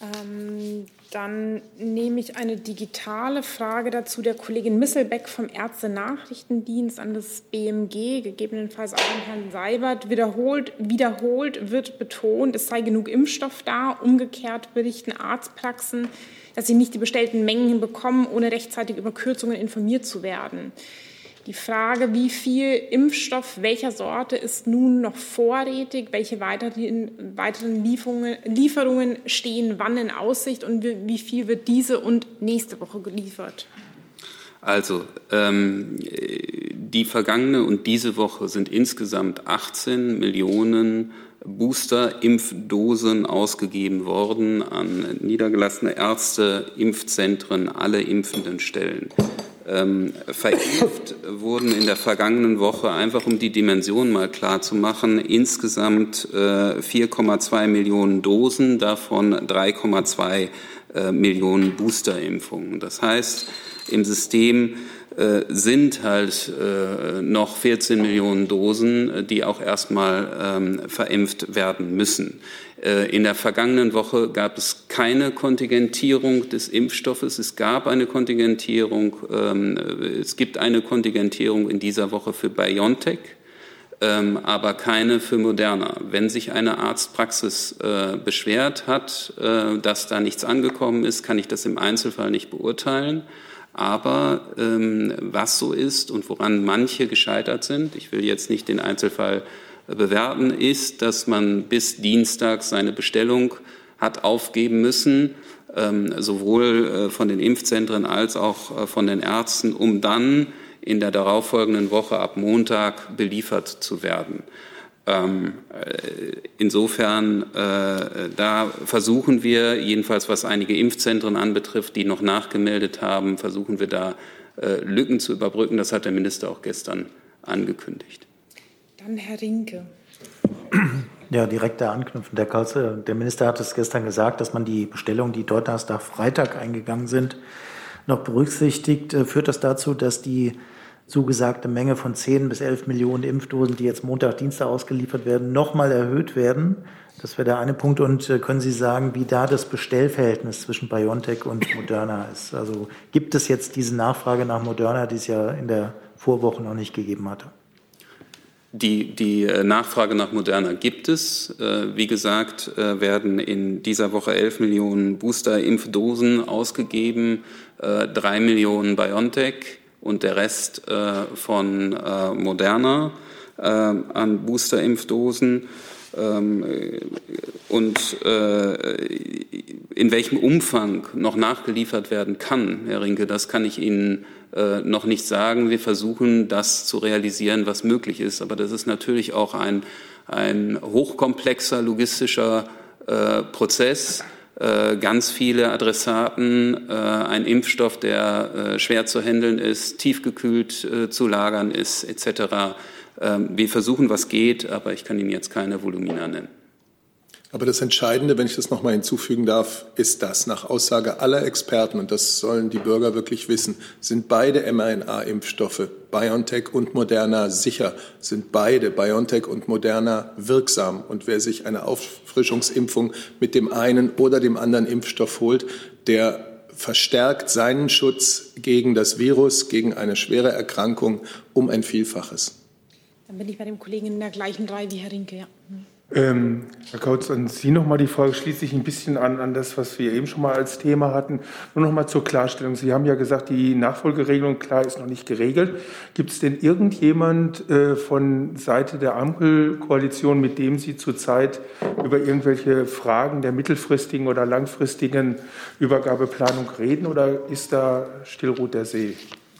Speaker 1: Ähm, dann nehme ich eine digitale Frage dazu der Kollegin Misselbeck vom Ärzte-Nachrichtendienst an das BMG, gegebenenfalls auch an Herrn Seibert. Wiederholt, wiederholt wird betont, es sei genug Impfstoff da. Umgekehrt berichten Arztpraxen, dass sie nicht die bestellten Mengen bekommen, ohne rechtzeitig über Kürzungen informiert zu werden. Die Frage, wie viel Impfstoff welcher Sorte ist nun noch vorrätig, welche weiteren, weiteren Lieferungen, stehen wann in Aussicht und wie viel wird diese und nächste Woche geliefert?
Speaker 8: Also, ähm, die vergangene und diese Woche sind insgesamt 18 Millionen Booster-Impfdosen ausgegeben worden an niedergelassene Ärzte, Impfzentren, alle impfenden Stellen. Ähm, verimpft [LAUGHS] wurden in der vergangenen Woche, einfach um die Dimension mal klar zu machen, insgesamt äh, 4,2 Millionen Dosen, davon 3,2 äh, Millionen Boosterimpfungen. Das heißt, im System äh, sind halt äh, noch 14 Millionen Dosen, äh, die auch erstmal ähm, verimpft werden müssen. In der vergangenen Woche gab es keine Kontingentierung des Impfstoffes. Es gab eine Kontingentierung. Ähm, es gibt eine Kontingentierung in dieser Woche für BioNTech, ähm, aber keine für Moderna. Wenn sich eine Arztpraxis beschwert hat, dass da nichts angekommen ist, kann ich das im Einzelfall nicht beurteilen. Aber ähm, was so ist und woran manche gescheitert sind, ich will jetzt nicht den Einzelfall bewerten, ist, dass man bis Dienstag seine Bestellung hat aufgeben müssen, ähm, sowohl äh, von den Impfzentren als auch äh, von den Ärzten, um dann in der darauffolgenden Woche ab Montag beliefert zu werden. Ähm, äh, insofern, da versuchen wir, jedenfalls was einige Impfzentren anbetrifft, die noch nachgemeldet haben, versuchen wir da Lücken zu überbrücken. Das hat der Minister auch gestern angekündigt.
Speaker 1: Dann Herr Rinke.
Speaker 3: Ja, direkt da anknüpfen. Der, Karlse, der Minister hat es gestern gesagt, dass man die Bestellungen, die Donnerstag, Freitag eingegangen sind, noch berücksichtigt. Führt das dazu, dass die zugesagte Menge von 10 bis 11 Millionen Impfdosen, die jetzt Montag, Dienstag ausgeliefert werden, nochmal erhöht werden. Das wäre der eine Punkt. Und äh, können Sie sagen, wie da das Bestellverhältnis zwischen BioNTech und Moderna ist? Also gibt es jetzt diese Nachfrage nach Moderna, die es ja in der Vorwoche noch nicht gegeben hatte?
Speaker 8: Die, die äh, Nachfrage nach Moderna gibt es. Äh, wie gesagt, werden in dieser Woche 11 Millionen Booster-Impfdosen ausgegeben, drei Millionen BioNTech und der Rest äh, von äh, Moderna äh, an Boosterimpfdosen. Ähm, und in welchem Umfang noch nachgeliefert werden kann, Herr Rinke, das kann ich Ihnen noch nicht sagen. Wir versuchen, das zu realisieren, was möglich ist. Aber das ist natürlich auch ein, ein hochkomplexer logistischer Prozess äh, ganz viele Adressaten, äh, ein Impfstoff, der äh, schwer zu handeln ist, tiefgekühlt zu lagern ist, etc. Ähm, wir versuchen, was geht, aber ich kann Ihnen jetzt keine Volumina nennen.
Speaker 7: Aber das Entscheidende, wenn ich das noch mal hinzufügen darf, ist das. Nach Aussage aller Experten, und das sollen die Bürger wirklich wissen, sind beide mRNA-Impfstoffe, BioNTech und Moderna, sicher, sind beide, BioNTech und Moderna, wirksam. Und wer sich eine Auffrischungsimpfung mit dem einen oder dem anderen Impfstoff holt, der verstärkt seinen Schutz gegen das Virus, gegen eine schwere Erkrankung um ein Vielfaches.
Speaker 1: Dann bin ich bei dem Kollegen in der gleichen Reihe wie Herr Rinke. Ja.
Speaker 10: Ähm, Herr Kautz, an Sie noch mal die Frage, schließt sich ein bisschen an, an das, was wir eben schon mal als Thema hatten. Nur noch mal zur Klarstellung. Sie haben ja gesagt, die Nachfolgeregelung, klar, ist noch nicht geregelt. Gibt es denn irgendjemand äh, von Seite der Ampelkoalition, mit dem Sie zurzeit über irgendwelche Fragen der mittelfristigen oder langfristigen Übergabeplanung reden oder ist da Stillruht der See?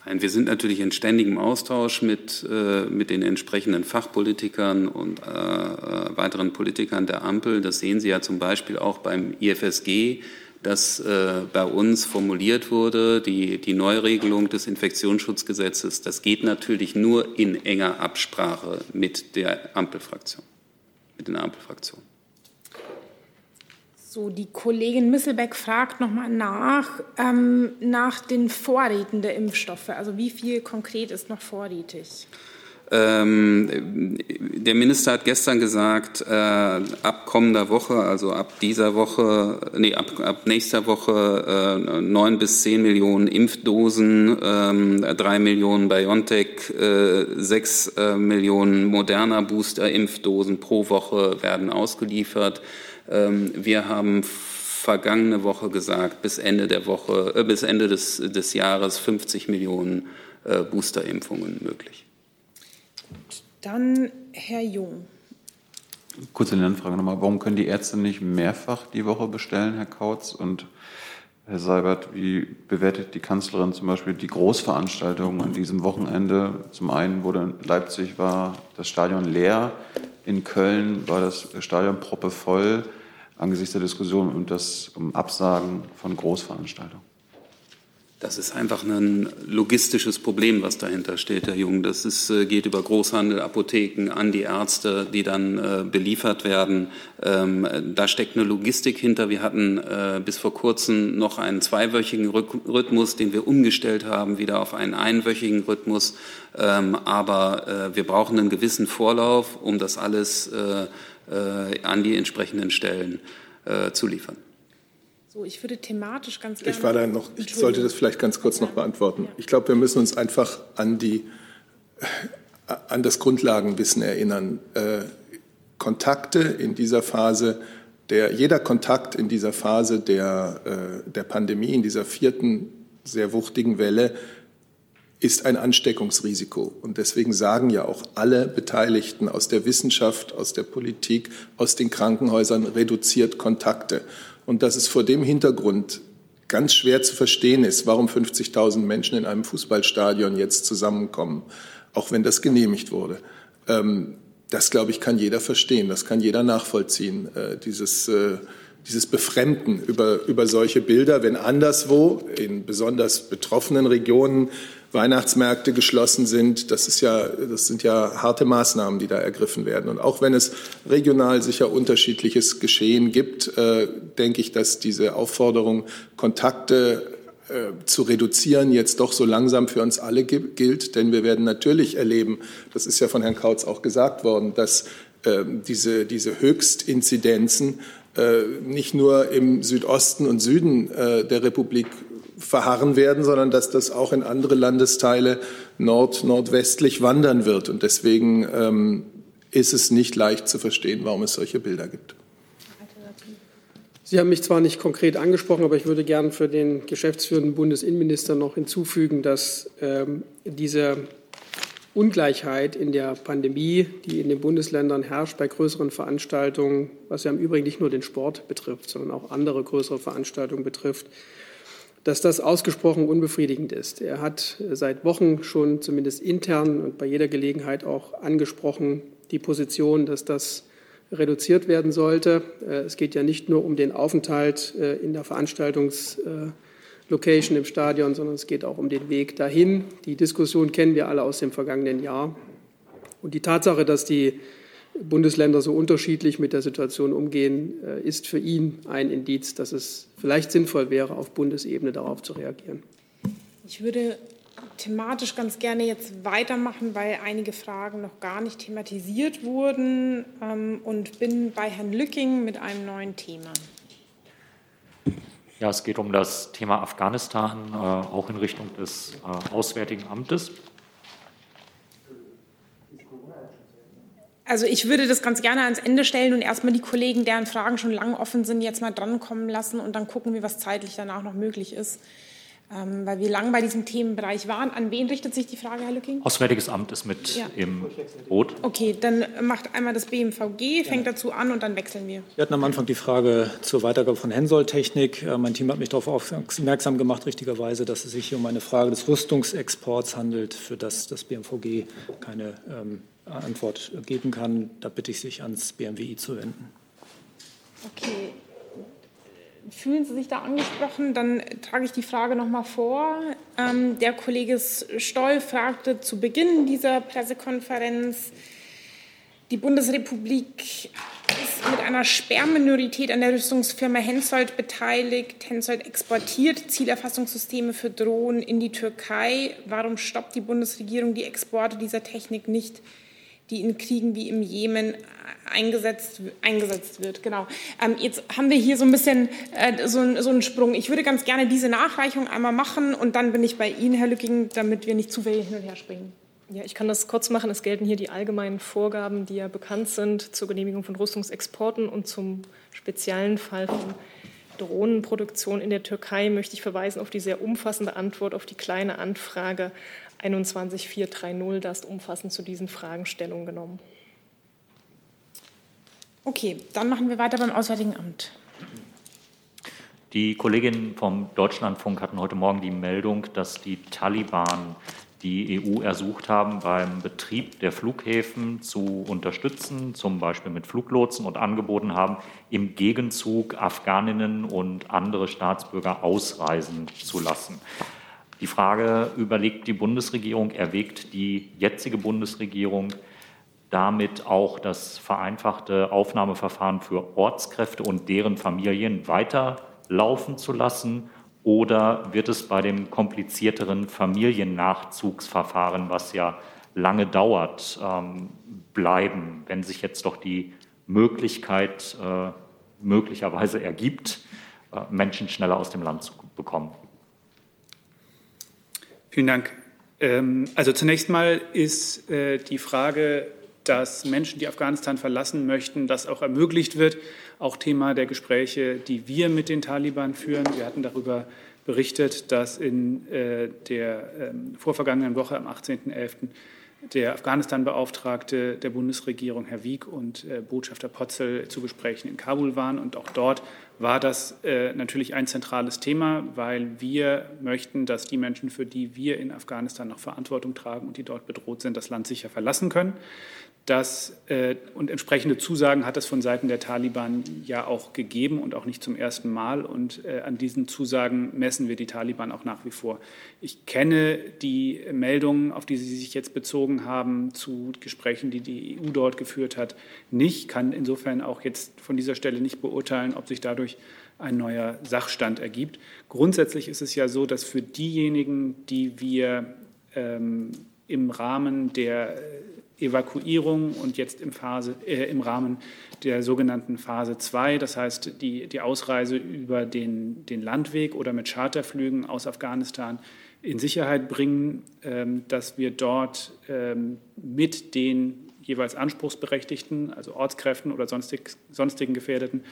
Speaker 8: Nein, wir sind natürlich in ständigem Austausch mit, äh, mit den entsprechenden Fachpolitikern und äh, äh weiteren Politikern der Ampel. Das sehen Sie ja zum Beispiel auch beim IFSG, das äh, bei uns formuliert wurde, die, die Neuregelung des Infektionsschutzgesetzes. Das geht natürlich nur in enger Absprache mit der Ampelfraktion, mit den Ampelfraktionen.
Speaker 1: So, die Kollegin Misselbeck fragt nochmal nach, ähm, nach den Vorräten der Impfstoffe. Also wie viel konkret ist noch vorrätig?
Speaker 8: Ähm, der Minister hat gestern gesagt, äh, ab kommender Woche, also ab dieser Woche, nee, ab, ab nächster Woche äh, neun äh, bis zehn Millionen Impfdosen, ähm, drei äh, Millionen BioNTech, äh, sechs äh, Millionen Moderna Booster-Impfdosen pro Woche werden ausgeliefert. Ähm, wir haben vergangene Woche gesagt, bis Ende der Woche, äh, bis Ende des, des Jahres 50 Millionen äh, Boosterimpfungen möglich.
Speaker 1: Dann Herr Jung.
Speaker 13: Kurze Lernfrage nochmal. Warum können die Ärzte nicht mehrfach die Woche bestellen, Herr Kautz? Und Herr Seibert, wie bewertet die Kanzlerin zum Beispiel die Großveranstaltungen an diesem Wochenende? Zum einen wurde in Leipzig war das Stadion leer, in Köln war das Stadion proppevoll angesichts der Diskussion um das um Absagen von Großveranstaltungen?
Speaker 8: Das ist einfach ein logistisches Problem, was dahinter steht, Herr Jung. Das ist, äh, geht über Großhandel, Apotheken an die Ärzte, die dann äh, beliefert werden. Ähm, da steckt eine Logistik hinter. Wir hatten äh, bis vor kurzem noch einen zweiwöchigen Rhythmus, den wir umgestellt haben, wieder auf einen einwöchigen Rhythmus. Ähm, aber wir brauchen einen gewissen Vorlauf, um das alles an die entsprechenden Stellen zu liefern.
Speaker 1: So, ich würde thematisch ganz gerne.
Speaker 7: Ich war da noch, ich sollte das vielleicht ganz kurz noch beantworten. Ich glaube, wir müssen uns einfach an die, äh, an das Grundlagenwissen erinnern. Äh, Kontakte in dieser Phase, der, jeder Kontakt in dieser Phase der, äh, der Pandemie, in dieser vierten sehr wuchtigen Welle, ist ein Ansteckungsrisiko. Und deswegen sagen ja auch alle Beteiligten aus der Wissenschaft, aus der Politik, aus den Krankenhäusern, reduziert Kontakte und dass es vor dem Hintergrund ganz schwer zu verstehen ist, warum 50.000 Menschen in einem Fußballstadion jetzt zusammenkommen, auch wenn das genehmigt wurde. Ähm, das, glaube ich, kann jeder verstehen, das kann jeder nachvollziehen, äh, dieses, äh, dieses Befremden über, über solche Bilder, wenn anderswo in besonders betroffenen Regionen Weihnachtsmärkte geschlossen sind. Das, ist ja, das sind ja harte Maßnahmen, die da ergriffen werden. Und auch wenn es regional sicher unterschiedliches Geschehen gibt, äh, denke ich, dass diese Aufforderung, Kontakte äh, zu reduzieren, jetzt doch so langsam für uns alle gilt. Denn wir werden natürlich erleben, das ist ja von Herrn Kautz auch gesagt worden, dass äh, diese, diese Höchstinzidenzen äh, nicht nur im Südosten und Süden äh, der Republik verharren werden, sondern dass das auch in andere Landesteile nord nordwestlich wandern wird. Und deswegen ähm, ist es nicht leicht zu verstehen, warum es solche Bilder gibt.
Speaker 12: Sie haben mich zwar nicht konkret angesprochen, aber ich würde gern für den geschäftsführenden Bundesinnenminister noch hinzufügen, dass ähm, diese Ungleichheit in der Pandemie, die in den Bundesländern herrscht bei größeren Veranstaltungen, was ja im Übrigen nicht nur den Sport betrifft, sondern auch andere größere Veranstaltungen betrifft, dass das ausgesprochen unbefriedigend ist. Er hat seit Wochen schon zumindest intern und bei jeder Gelegenheit auch angesprochen die Position, dass das reduziert werden sollte. Äh, es geht ja nicht nur um den Aufenthalt äh, in der Veranstaltungslocation im Stadion, sondern es geht auch um den Weg dahin. Die Diskussion kennen wir alle aus dem vergangenen Jahr. Und die Tatsache, dass die Bundesländer so unterschiedlich mit der Situation umgehen, äh, ist für ihn ein Indiz, dass es vielleicht sinnvoll wäre, auf Bundesebene darauf zu reagieren.
Speaker 1: Ich würde thematisch ganz gerne jetzt weitermachen, weil einige Fragen noch gar nicht thematisiert wurden ähm, und bin bei Herrn Lücking mit einem neuen Thema.
Speaker 6: Ja, es geht um das Thema Afghanistan, äh, auch in Richtung des äh, Auswärtigen Amtes.
Speaker 1: Also ich würde das ganz gerne ans Ende stellen und erstmal die Kollegen, deren Fragen schon lange offen sind, jetzt mal drankommen lassen und dann gucken wir, was zeitlich danach noch möglich ist. Ähm, weil wir lang bei diesem Themenbereich waren. An wen richtet sich die Frage, Herr Lücking?
Speaker 6: Auswärtiges Amt ist mit ja. im Boot.
Speaker 1: Okay, dann macht einmal das BMVG, fängt ja. dazu an und dann wechseln wir.
Speaker 5: Wir hatten am Anfang die Frage zur Weitergabe von Hensoldt-Technik. Äh, mein Team hat mich darauf aufmerksam gemacht, richtigerweise, dass es sich hier um eine Frage des Rüstungsexports handelt, für das das BMVG keine ähm, Antwort geben kann. Da bitte ich sich ans BMWI zu wenden.
Speaker 1: Okay. Fühlen Sie sich da angesprochen? Dann trage ich die Frage noch mal vor. Ähm, der Kollege Stoll fragte zu Beginn dieser Pressekonferenz, die Bundesrepublik ist mit einer Sperrminorität an der Rüstungsfirma Hensoldt beteiligt. Hensoldt exportiert Zielerfassungssysteme für Drohnen in die Türkei. Warum stoppt die Bundesregierung die Exporte dieser Technik nicht die in Kriegen wie im Jemen eingesetzt, eingesetzt wird. Genau. Ähm, jetzt haben wir hier so ein bisschen äh, so, so, einen Sprung. Ich würde ganz gerne diese Nachreichung einmal machen und dann bin ich bei Ihnen, Herr Lücking, damit wir nicht zu viel hin und her springen.
Speaker 15: Ja, ich kann das kurz machen. Es gelten hier die allgemeinen Vorgaben, die ja bekannt sind zur Genehmigung von Rüstungsexporten und zum speziellen Fall von Drohnenproduktion in der Türkei möchte ich verweisen auf die sehr umfassende Antwort auf die kleine Anfrage 21430. Da ist umfassend zu diesen Fragen Stellung genommen.
Speaker 1: Okay, dann machen wir weiter beim Auswärtigen Amt.
Speaker 6: Die Kolleginnen vom Deutschlandfunk hatten heute Morgen die Meldung, dass die Taliban die EU ersucht haben, beim Betrieb der Flughäfen zu unterstützen, zum Beispiel mit Fluglotsen und angeboten haben, im Gegenzug Afghaninnen und andere Staatsbürger ausreisen zu lassen. Die Frage überlegt die Bundesregierung, erwägt die jetzige Bundesregierung damit auch das vereinfachte Aufnahmeverfahren für Ortskräfte und deren Familien weiterlaufen zu lassen? Oder wird es bei dem komplizierteren Familiennachzugsverfahren, was ja lange dauert, ähm, bleiben, wenn sich jetzt doch die Möglichkeit äh, möglicherweise ergibt, äh, Menschen schneller aus dem Land zu bekommen?
Speaker 2: Vielen Dank. Ähm, also zunächst mal ist äh, die Frage, dass Menschen, die Afghanistan verlassen möchten, das auch ermöglicht wird, auch Thema der Gespräche, die wir mit den Taliban führen. Wir hatten darüber berichtet, dass in äh, der ähm, vorvergangenen Woche am 18.11 der Afghanistan-Beauftragte der Bundesregierung, Herr Wieck, und äh, Botschafter Potzel zu Gesprächen in Kabul waren. Und auch dort war das äh, natürlich ein zentrales Thema, weil wir möchten, dass die Menschen, für die wir in Afghanistan noch Verantwortung tragen und die dort bedroht sind, das Land sicher verlassen können. Das, äh, und entsprechende Zusagen hat es von Seiten der Taliban ja auch gegeben und auch nicht zum ersten Mal. Und äh, an diesen Zusagen messen wir die Taliban auch nach wie vor. Ich kenne die Meldungen, auf die Sie sich jetzt bezogen haben, zu Gesprächen, die die EU dort geführt hat, nicht. Kann insofern auch jetzt von dieser Stelle nicht beurteilen, ob sich dadurch ein neuer Sachstand ergibt. Grundsätzlich ist es ja so, dass für diejenigen, die wir ähm, im Rahmen der Evakuierung und jetzt im, Phase, äh, im Rahmen der sogenannten Phase 2, das heißt die, die Ausreise über den, den Landweg oder mit Charterflügen aus Afghanistan in Sicherheit bringen, ähm, dass wir dort ähm, mit den jeweils Anspruchsberechtigten, also Ortskräften oder sonstig, sonstigen Gefährdeten,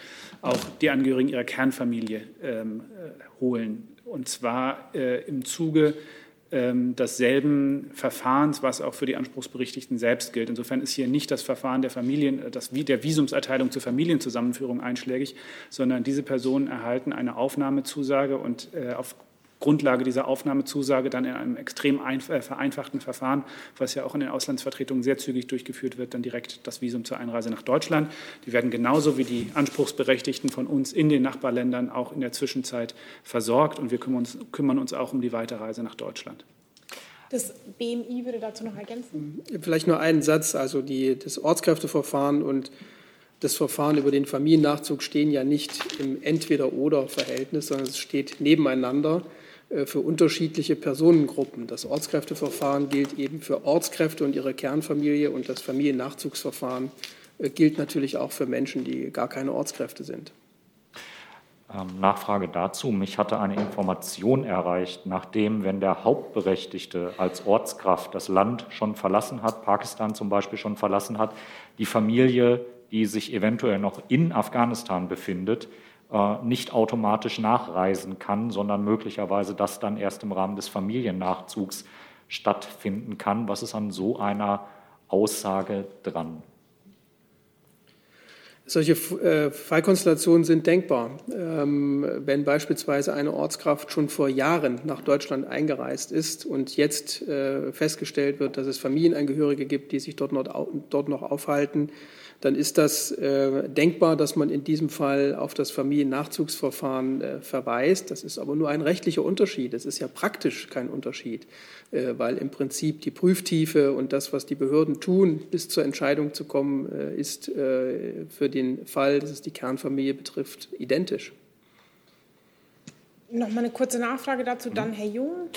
Speaker 2: auch die Angehörigen ihrer Kernfamilie ähm, äh, holen. Und zwar äh, im Zuge desselben Verfahrens, was auch für die Anspruchsberichtigten selbst gilt. Insofern ist hier nicht das Verfahren der Familien, äh, das, der Visumserteilung zur Familienzusammenführung einschlägig, sondern diese Personen erhalten eine Aufnahmezusage und äh, auf Grundlage dieser Aufnahmezusage dann in einem extrem äh, vereinfachten Verfahren, was ja auch in den Auslandsvertretungen sehr zügig durchgeführt wird, dann direkt das Visum zur Einreise nach Deutschland. Die werden genauso wie die Anspruchsberechtigten von uns in den Nachbarländern auch in der Zwischenzeit versorgt und wir kümmern uns, kümmern uns auch um die Weiterreise nach Deutschland.
Speaker 1: Das BMI würde dazu noch ergänzen.
Speaker 12: Vielleicht nur einen Satz. Also die, das Ortskräfteverfahren und das Verfahren über den Familiennachzug stehen ja nicht im Entweder-Oder-Verhältnis, sondern es steht nebeneinander. Äh, für unterschiedliche Personengruppen. Das Ortskräfteverfahren gilt eben für Ortskräfte und ihre Kernfamilie und das Familiennachzugsverfahren äh, gilt natürlich auch für Menschen, die gar keine Ortskräfte sind.
Speaker 6: Ähm, Nachfrage dazu. Mich hatte eine Information erreicht, nachdem, wenn der Hauptberechtigte als Ortskraft das Land schon verlassen hat, Pakistan zum Beispiel schon verlassen hat, die Familie, die sich eventuell noch in Afghanistan befindet, nicht automatisch nachreisen kann, sondern möglicherweise das dann erst im Rahmen des Familiennachzugs stattfinden kann. Was ist an so einer Aussage dran?
Speaker 12: Solche äh, Fallkonstellationen sind denkbar. Ähm, wenn beispielsweise eine Ortskraft schon vor Jahren nach Deutschland eingereist ist und jetzt äh, festgestellt wird, dass es Familienangehörige gibt, die sich dort noch aufhalten, dann ist das äh, denkbar, dass man in diesem Fall auf das Familiennachzugsverfahren äh, verweist. Das ist aber nur ein rechtlicher Unterschied. Es ist ja praktisch kein Unterschied, äh, weil im Prinzip die Prüftiefe und das, was die Behörden tun, bis zur Entscheidung zu kommen, äh, ist äh, für den Fall, dass es die Kernfamilie betrifft, identisch.
Speaker 1: Noch mal eine kurze Nachfrage dazu, dann Herr Jung.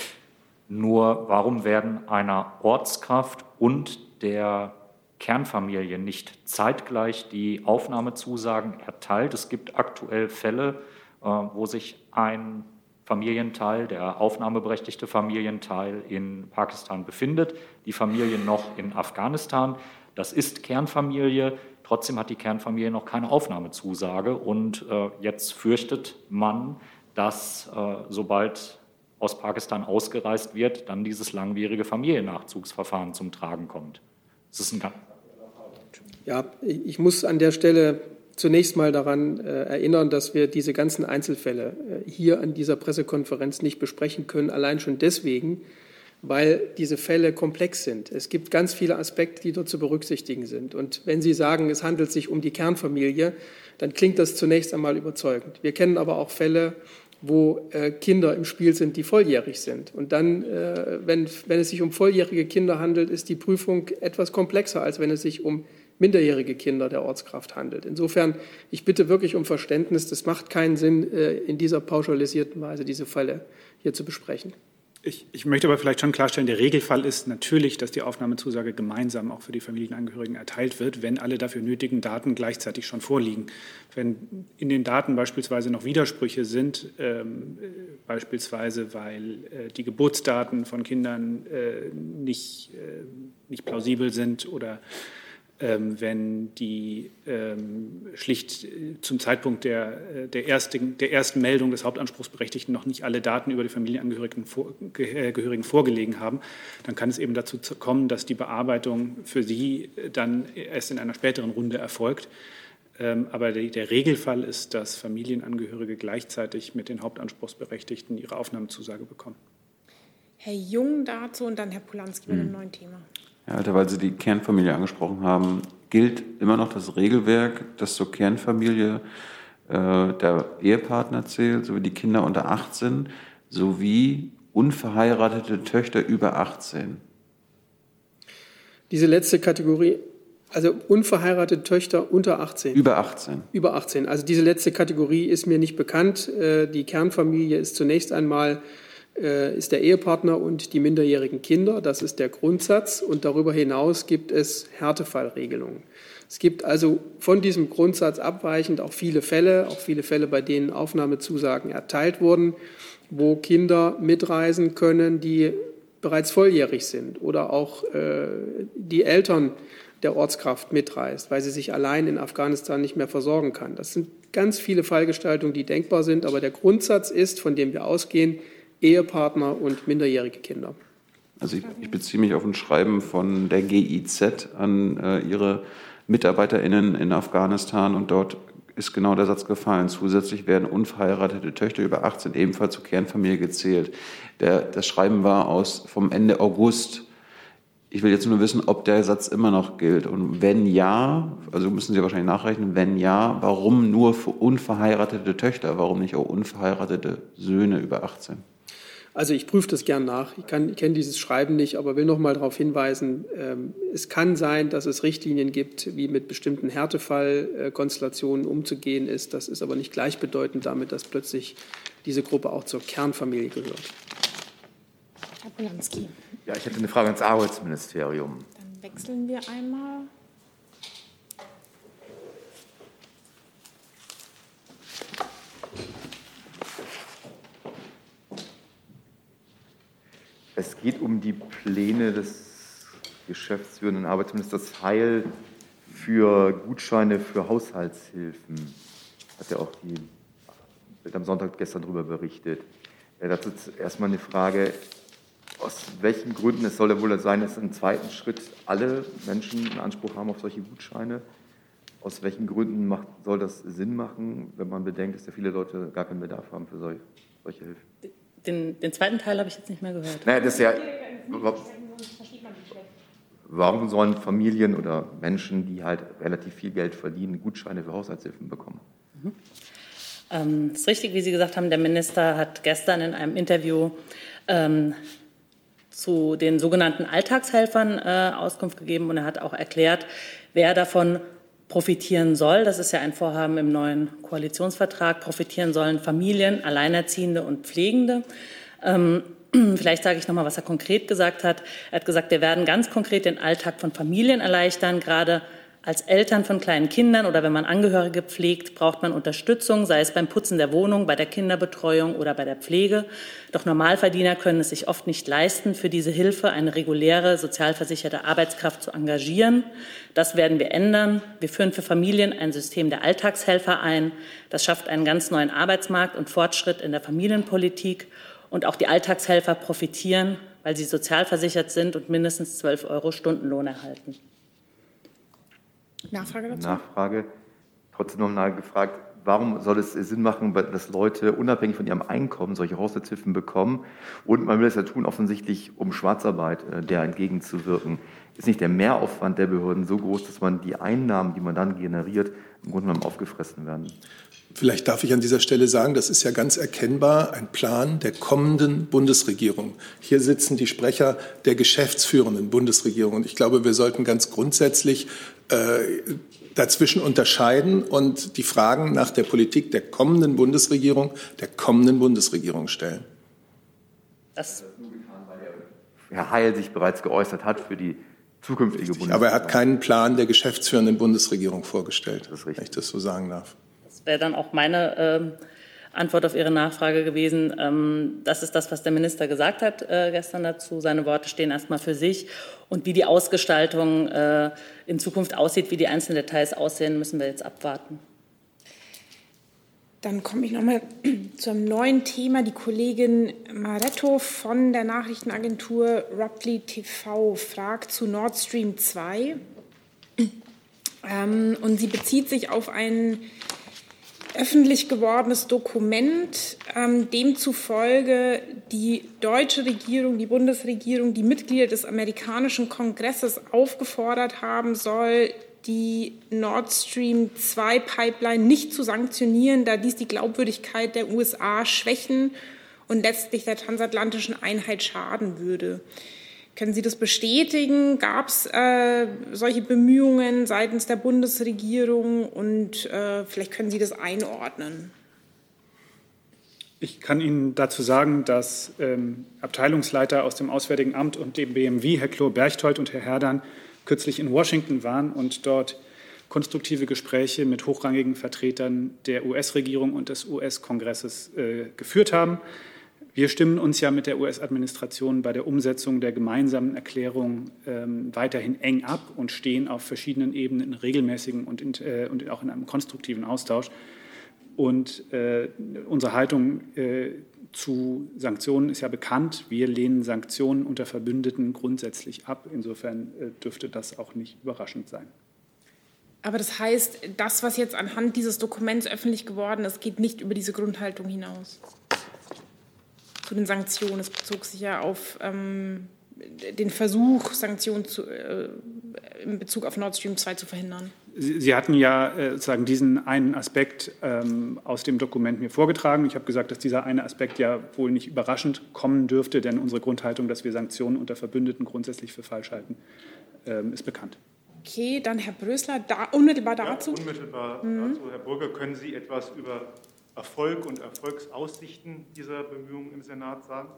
Speaker 6: Nur warum werden einer Ortskraft und der Kernfamilie nicht zeitgleich die Aufnahmezusagen erteilt. Es gibt aktuell Fälle, äh, wo sich ein Familienteil, der aufnahmeberechtigte Familienteil in Pakistan befindet, die Familie noch in Afghanistan. Das ist Kernfamilie. Trotzdem hat die Kernfamilie noch keine Aufnahmezusage. Und äh, jetzt fürchtet man, dass äh, sobald aus Pakistan ausgereist wird, dann dieses langwierige Familiennachzugsverfahren zum Tragen kommt. Das ist ein
Speaker 12: ja, ich muss an der Stelle zunächst mal daran äh, erinnern, dass wir diese ganzen Einzelfälle äh, hier an dieser Pressekonferenz nicht besprechen können, allein schon deswegen, weil diese Fälle komplex sind. Es gibt ganz viele Aspekte, die dort zu berücksichtigen sind. Und wenn Sie sagen, es handelt sich um die Kernfamilie, dann klingt das zunächst einmal überzeugend. Wir kennen aber auch Fälle, wo äh, Kinder im Spiel sind, die volljährig sind. Und dann, äh, wenn, wenn es sich um volljährige Kinder handelt, ist die Prüfung etwas komplexer, als wenn es sich um minderjährige Kinder der Ortskraft handelt. Insofern, ich bitte wirklich um Verständnis. Das macht keinen Sinn, äh, in dieser pauschalisierten Weise diese Fälle hier zu besprechen.
Speaker 2: Ich, ich, möchte aber vielleicht schon klarstellen, der Regelfall ist natürlich, dass die Aufnahmezusage gemeinsam auch für die Familienangehörigen erteilt wird, wenn alle dafür nötigen Daten gleichzeitig schon vorliegen. Wenn in den Daten beispielsweise noch Widersprüche sind, ähm, beispielsweise weil äh, die Geburtsdaten von Kindern äh, nicht, äh, nicht plausibel sind oder wenn die ähm, schlicht äh, zum Zeitpunkt der, äh, der, ersten, der ersten Meldung des Hauptanspruchsberechtigten noch nicht alle Daten über die Familienangehörigen vor, äh, Gehörigen vorgelegen haben, dann kann es eben dazu kommen, dass die Bearbeitung für sie dann erst in einer späteren Runde erfolgt. Ähm, aber der Regelfall ist, dass Familienangehörige gleichzeitig mit den Hauptanspruchsberechtigten ihre Aufnahmezusage bekommen.
Speaker 1: Herr Jung dazu und dann Herr Polanski mit einem hm. neuen Thema.
Speaker 13: Ja, weil Sie die Kernfamilie angesprochen haben, gilt immer noch das Regelwerk, das zur Kernfamilie äh, der Ehepartner zählt, sowie die Kinder unter 18 sowie unverheiratete Töchter über 18.
Speaker 12: Diese letzte Kategorie, also unverheiratete Töchter unter 18.
Speaker 13: Über 18.
Speaker 12: Über 18. Also diese letzte Kategorie ist mir nicht bekannt. Äh, die Kernfamilie ist zunächst einmal ist der Ehepartner und die minderjährigen Kinder. Das ist der Grundsatz. Und darüber hinaus gibt es Härtefallregelungen. Es gibt also von diesem Grundsatz abweichend auch viele Fälle, auch viele Fälle, bei denen Aufnahmezusagen erteilt wurden, wo Kinder mitreisen können, die bereits volljährig sind oder auch äh, die Eltern der Ortskraft mitreist, weil sie sich allein in Afghanistan nicht mehr versorgen kann. Das sind ganz viele Fallgestaltungen, die denkbar sind, aber der Grundsatz ist, von dem wir ausgehen, Ehepartner und minderjährige Kinder.
Speaker 13: Also ich, ich beziehe mich auf ein Schreiben von der GIZ an äh, ihre MitarbeiterInnen in Afghanistan und dort ist genau der Satz gefallen. Zusätzlich werden unverheiratete Töchter über 18 ebenfalls zur Kernfamilie gezählt. Der, das Schreiben war aus vom Ende August. Ich will jetzt nur wissen, ob der Satz immer noch gilt. Und wenn ja, also müssen Sie wahrscheinlich nachrechnen, wenn ja, warum nur für unverheiratete Töchter? Warum nicht auch unverheiratete Söhne über 18?
Speaker 12: Also ich prüfe das gern nach. Ich, ich kenne dieses Schreiben nicht, aber will noch mal darauf hinweisen, ähm, es kann sein, dass es Richtlinien gibt, wie mit bestimmten Härtefallkonstellationen umzugehen ist. Das ist aber nicht gleichbedeutend damit, dass plötzlich diese Gruppe auch zur Kernfamilie gehört.
Speaker 1: Herr Polanski.
Speaker 14: Ja, ich hätte eine Frage ans Arbeitsministerium.
Speaker 1: Dann wechseln wir einmal.
Speaker 14: Es geht um die Pläne des geschäftsführenden Arbeitsministers Heil für Gutscheine für Haushaltshilfen. Hat ja auch die Bild am Sonntag gestern darüber berichtet. Ja, dazu erstmal eine Frage, aus welchen Gründen es soll ja wohl sein, dass im zweiten Schritt alle Menschen einen Anspruch haben auf solche Gutscheine? Aus welchen Gründen macht, soll das Sinn machen, wenn man bedenkt, dass ja viele Leute gar keinen Bedarf haben für solche, solche Hilfen?
Speaker 16: Den, den zweiten Teil habe ich jetzt nicht mehr gehört.
Speaker 14: Naja, das ist ja. Warum sollen Familien oder Menschen, die halt relativ viel Geld verdienen, Gutscheine für Haushaltshilfen bekommen?
Speaker 16: Mhm. Ähm, ist richtig, wie Sie gesagt haben, der Minister hat gestern in einem Interview ähm, zu den sogenannten Alltagshelfern äh, Auskunft gegeben und er hat auch erklärt, wer davon profitieren soll. Das ist ja ein Vorhaben im neuen Koalitionsvertrag. Profitieren sollen Familien, Alleinerziehende und Pflegende. Ähm, [CLEARS THROAT] vielleicht sage ich noch mal, was er konkret gesagt hat. Er hat gesagt, wir werden ganz konkret den Alltag von Familien erleichtern, gerade als Eltern von kleinen Kindern oder wenn man Angehörige pflegt, braucht man Unterstützung, sei es beim Putzen der Wohnung, bei der Kinderbetreuung oder bei der Pflege. Doch Normalverdiener können es sich oft nicht leisten, für diese Hilfe eine reguläre, sozialversicherte Arbeitskraft zu engagieren. Das werden wir ändern. Wir führen für Familien ein System der Alltagshelfer ein. Das schafft einen ganz neuen Arbeitsmarkt und Fortschritt in der Familienpolitik. Und auch die Alltagshelfer profitieren, weil sie sozialversichert sind und mindestens 12 Euro Stundenlohn erhalten.
Speaker 1: Nachfrage dazu?
Speaker 14: Nachfrage. Trotzdem noch mal gefragt, warum soll es Sinn machen, dass Leute unabhängig von ihrem Einkommen solche Haushaltshilfen bekommen? Und man will es ja tun, offensichtlich, um Schwarzarbeit äh, der entgegenzuwirken. Ist nicht der Mehraufwand der Behörden so groß, dass man die Einnahmen, die man dann generiert, im Grunde genommen aufgefressen werden?
Speaker 7: Vielleicht darf ich an dieser Stelle sagen, das ist ja ganz erkennbar ein Plan der kommenden Bundesregierung. Hier sitzen die Sprecher der geschäftsführenden Bundesregierung. Und ich glaube, wir sollten ganz grundsätzlich äh, dazwischen unterscheiden und die Fragen nach der Politik der kommenden Bundesregierung der kommenden Bundesregierung stellen.
Speaker 16: Das
Speaker 14: Herr Heil sich bereits geäußert hat für die zukünftige Bundesregierung.
Speaker 7: Aber er hat keinen Plan der geschäftsführenden Bundesregierung vorgestellt, wenn ich das so sagen darf.
Speaker 16: Das wäre dann auch meine ähm, Antwort auf Ihre Nachfrage gewesen. Ähm, das ist das, was der Minister gesagt hat äh, gestern dazu. Seine Worte stehen erstmal für sich. Und wie die Ausgestaltung äh, in Zukunft aussieht, wie die einzelnen Details aussehen, müssen wir jetzt abwarten.
Speaker 1: Dann komme ich nochmal [CLEARS THROAT] zu einem neuen Thema. Die Kollegin Maretto von der Nachrichtenagentur Robley TV fragt zu Nord Stream 2. Ähm, und sie bezieht sich auf ein öffentlich gewordenes Dokument, ähm, demzufolge die deutsche Regierung, die Bundesregierung, die Mitglieder des amerikanischen Kongresses aufgefordert haben soll, die Nord Stream 2 Pipeline nicht zu sanktionieren, da dies die Glaubwürdigkeit der USA schwächen und letztlich der transatlantischen Einheit schaden würde. Können Sie das bestätigen? Gab es äh, solche Bemühungen seitens der Bundesregierung und äh, vielleicht können Sie das einordnen?
Speaker 2: Ich kann Ihnen dazu sagen, dass ähm, Abteilungsleiter aus dem Auswärtigen Amt und dem BMW, Herr Klo Berchtold und Herr Herdan, kürzlich in Washington waren und dort konstruktive Gespräche mit hochrangigen Vertretern der US-Regierung und des US-Kongresses äh, geführt haben. Wir stimmen uns ja mit der US-Administration bei der Umsetzung der gemeinsamen Erklärung ähm, weiterhin eng ab und stehen auf verschiedenen Ebenen in regelmäßigen und, in, äh, und auch in einem konstruktiven Austausch. Und äh, unsere Haltung äh, zu Sanktionen ist ja bekannt. Wir lehnen Sanktionen unter Verbündeten grundsätzlich ab. Insofern äh, dürfte das auch nicht überraschend sein.
Speaker 1: Aber das heißt, das, was jetzt anhand dieses Dokuments öffentlich geworden ist, geht nicht über diese Grundhaltung hinaus zu den Sanktionen. Es bezog sich ja auf ähm, den Versuch, Sanktionen zu, äh, in Bezug auf Nord Stream 2 zu verhindern.
Speaker 2: Sie, Sie hatten ja äh, sozusagen diesen einen Aspekt ähm, aus dem Dokument mir vorgetragen. Ich habe gesagt, dass dieser eine Aspekt ja wohl nicht überraschend kommen dürfte, denn unsere Grundhaltung, dass wir Sanktionen unter Verbündeten grundsätzlich für falsch halten, ähm, ist bekannt.
Speaker 1: Okay, dann Herr Brösler, da, unmittelbar dazu.
Speaker 10: Ja, unmittelbar mhm. dazu. Herr Burger, können Sie etwas über Erfolg und Erfolgsaussichten dieser Bemühungen im Senat sagen?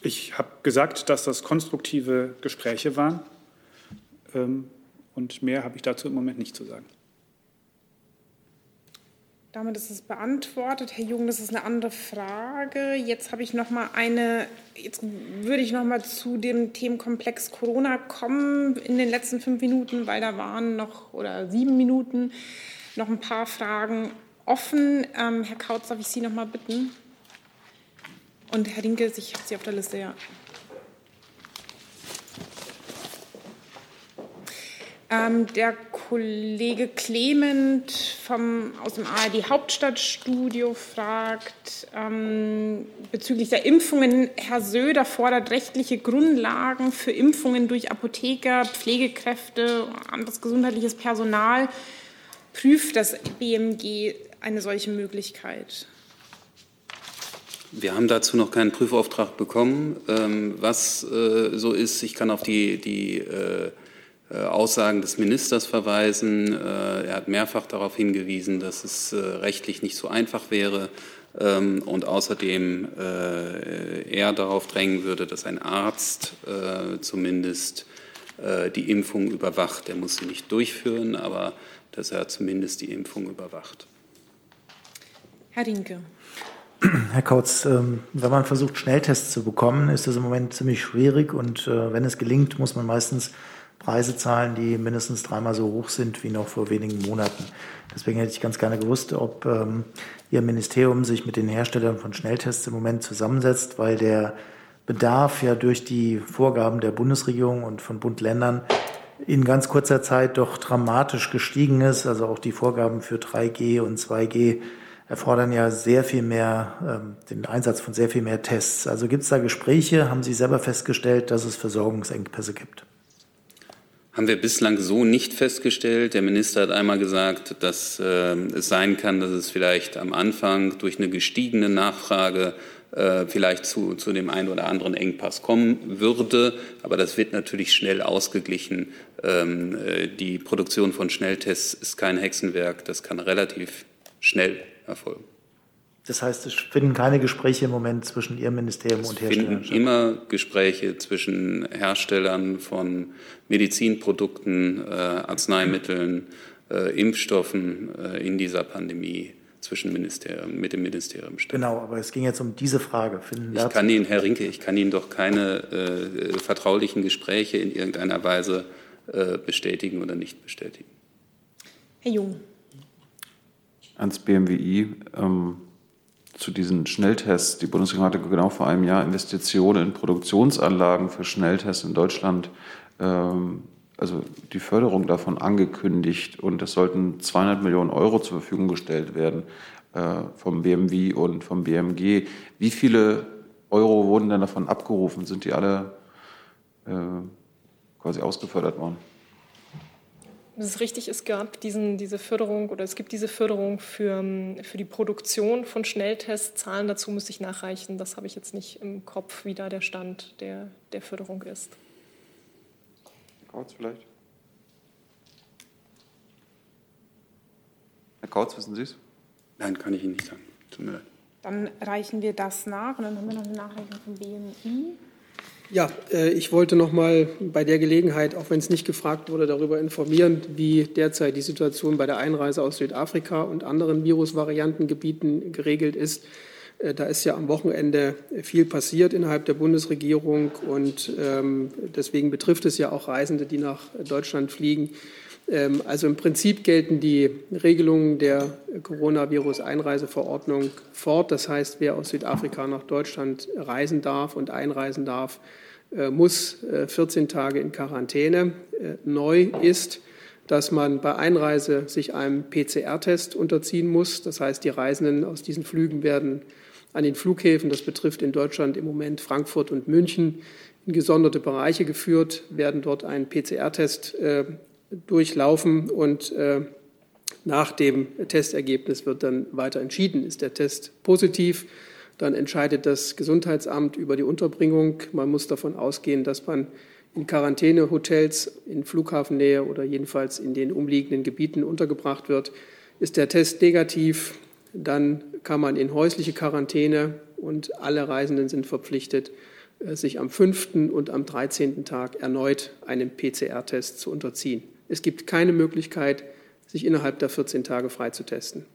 Speaker 2: Ich habe gesagt, dass das konstruktive Gespräche waren. Ähm, und mehr habe ich dazu im Moment nicht zu sagen.
Speaker 1: Damit ist es beantwortet. Herr Jung, das ist eine andere Frage. Jetzt habe ich noch mal eine, jetzt würde ich noch mal zu dem Themenkomplex Corona kommen in den letzten fünf Minuten, weil da waren noch, oder sieben Minuten, noch ein paar Fragen offen. Ähm, Herr Kautz, darf ich Sie noch mal bitten? Und Herr Dinkel, ich habe Sie auf der Liste, ja. Ähm, der Kollege Clement vom, aus dem ARD Hauptstadtstudio fragt ähm, bezüglich der Impfungen. Herr Söder fordert rechtliche Grundlagen für Impfungen durch Apotheker, Pflegekräfte, anderes gesundheitliches Personal. Prüft das BMG eine solche Möglichkeit?
Speaker 8: Wir haben dazu noch keinen Prüfauftrag bekommen. Ähm, was äh, so ist, ich kann auf die, die äh, äh, Aussagen des Ministers verweisen. Er hat mehrfach darauf hingewiesen, dass es rechtlich nicht so einfach wäre ähm, und außerdem er darauf drängen würde, dass ein Arzt zumindest die Impfung überwacht. Er muss sie nicht durchführen, aber dass er zumindest die Impfung überwacht.
Speaker 1: Herr Rinke.
Speaker 3: Herr Kautz, ähm, wenn man versucht, Schnelltests zu bekommen, ist das im Moment ziemlich schwierig und äh, wenn es gelingt, muss man meistens Preise zahlen, die mindestens dreimal so hoch sind wie noch vor wenigen Monaten. Deswegen hätte ich ganz gerne gewusst, ob ähm, Ihr Ministerium sich mit den Herstellern von Schnelltests im Moment zusammensetzt, weil der Bedarf ja durch die Vorgaben der Bundesregierung und von Bund-Ländern in ganz kurzer Zeit doch dramatisch gestiegen ist. Also auch die Vorgaben für 3G und 2G erfordern ja sehr viel mehr, ähm, den Einsatz von sehr viel mehr Tests. Also gibt es da Gespräche? Haben Sie selber festgestellt, dass es Versorgungsengpässe gibt?
Speaker 8: Haben wir bislang so nicht festgestellt. Der Minister hat einmal gesagt, dass äh, es sein kann, dass es vielleicht am Anfang durch eine gestiegene Nachfrage äh, vielleicht zu, zu dem einen oder anderen Engpass kommen würde. Aber das wird natürlich schnell ausgeglichen. Ähm, äh, die Produktion von Schnelltests ist kein Hexenwerk. Das kann relativ schnell erfolgen.
Speaker 3: Das heißt, es finden keine Gespräche im Moment zwischen Ihrem Ministerium
Speaker 8: es
Speaker 3: und Herstellern
Speaker 8: finden immer Gespräche zwischen Herstellern von Medizinprodukten, äh, Arzneimitteln, äh, Impfstoffen äh, in dieser Pandemie zwischen Ministerium, mit dem Ministerium statt.
Speaker 3: Genau, aber es ging jetzt um diese Frage. Finden
Speaker 8: ich kann Ihnen, Herr Rinke, ich kann Ihnen doch keine äh, vertraulichen Gespräche in irgendeiner Weise äh, bestätigen oder nicht bestätigen.
Speaker 1: Herr Jung.
Speaker 13: Ans BMWI. Ähm, zu diesen Schnelltests. Die Bundesregierung hatte genau vor einem Jahr Investitionen in Produktionsanlagen für Schnelltests in Deutschland, ähm, also die Förderung davon angekündigt. Und es sollten 200 Millionen Euro zur Verfügung gestellt werden äh, vom BMW und vom BMG. Wie viele Euro wurden denn davon abgerufen? Sind die alle äh, quasi ausgefördert worden?
Speaker 15: Das ist richtig, es gab diesen, diese Förderung oder es gibt diese Förderung für, für die Produktion von Schnelltests. Zahlen dazu müsste ich nachreichen. Das habe ich jetzt nicht im Kopf, wie da der Stand der, der Förderung ist.
Speaker 13: Herr Kautz vielleicht? Herr Kautz, wissen Sie es?
Speaker 8: Nein, kann ich Ihnen nicht sagen. Tut mir leid.
Speaker 1: Dann reichen wir das nach und dann haben wir noch eine Nachreichung vom BMI.
Speaker 12: Ja, äh, ich wollte noch mal bei der Gelegenheit, auch wenn es nicht gefragt wurde, darüber informieren, wie derzeit die Situation bei der Einreise aus Südafrika und anderen Virusvariantengebieten geregelt ist. Äh, da ist ja am Wochenende viel passiert innerhalb der Bundesregierung und ähm, deswegen betrifft es ja auch Reisende, die nach Deutschland fliegen. Ähm, also im Prinzip gelten die Regelungen der Coronavirus-Einreiseverordnung fort. Das heißt, wer aus Südafrika nach Deutschland reisen darf und einreisen darf, äh, muss 14 äh, Tage in Quarantäne. Äh, neu ist, dass man bei Einreise sich einem PCR-Test unterziehen muss. Das heißt, die Reisenden aus diesen Flügen werden an den Flughäfen, das betrifft in Deutschland im Moment Frankfurt und München, in gesonderte Bereiche geführt, werden dort einen PCR-Test durchlaufen und nach dem Testergebnis wird dann weiter entschieden. Ist der Test positiv, dann entscheidet das Gesundheitsamt über die Unterbringung. Man muss davon ausgehen, dass man in Quarantänehotels in Flughafennähe oder jedenfalls in den umliegenden Gebieten untergebracht wird. Ist der Test negativ, dann kann man in häusliche Quarantäne und alle Reisenden sind verpflichtet, äh, sich am fünften und am 13. Tag erneut einem PCR-Test zu unterziehen. Es gibt keine Möglichkeit, sich innerhalb der 14 Tage freitesten.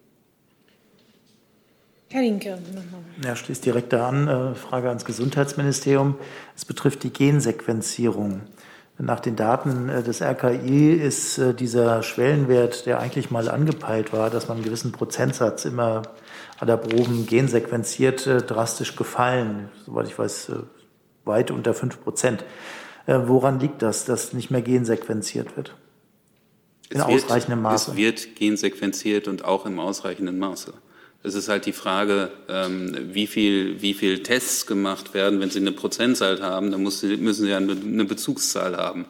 Speaker 1: Herr Linke,
Speaker 3: nochmal. Ja, schließt direkt da an. Äh, Frage ans Gesundheitsministerium. Es betrifft die Gensequenzierung. Nach den Daten äh, des RKI ist äh, dieser Schwellenwert, der eigentlich mal angepeilt war, dass man einen gewissen Prozentsatz immer aller Proben gensequenziert, drastisch gefallen. Soweit ich weiß, weit unter fünf Prozent. Woran liegt das, dass nicht mehr gensequenziert wird?
Speaker 8: In es ausreichendem Maße. Es wird gensequenziert und auch im ausreichenden Maße. Es ist halt die Frage, ähm, wie, viel, wie viel Tests gemacht werden. Wenn Sie eine Prozentzahl haben, dann müssen Sie ja eine Bezugszahl haben.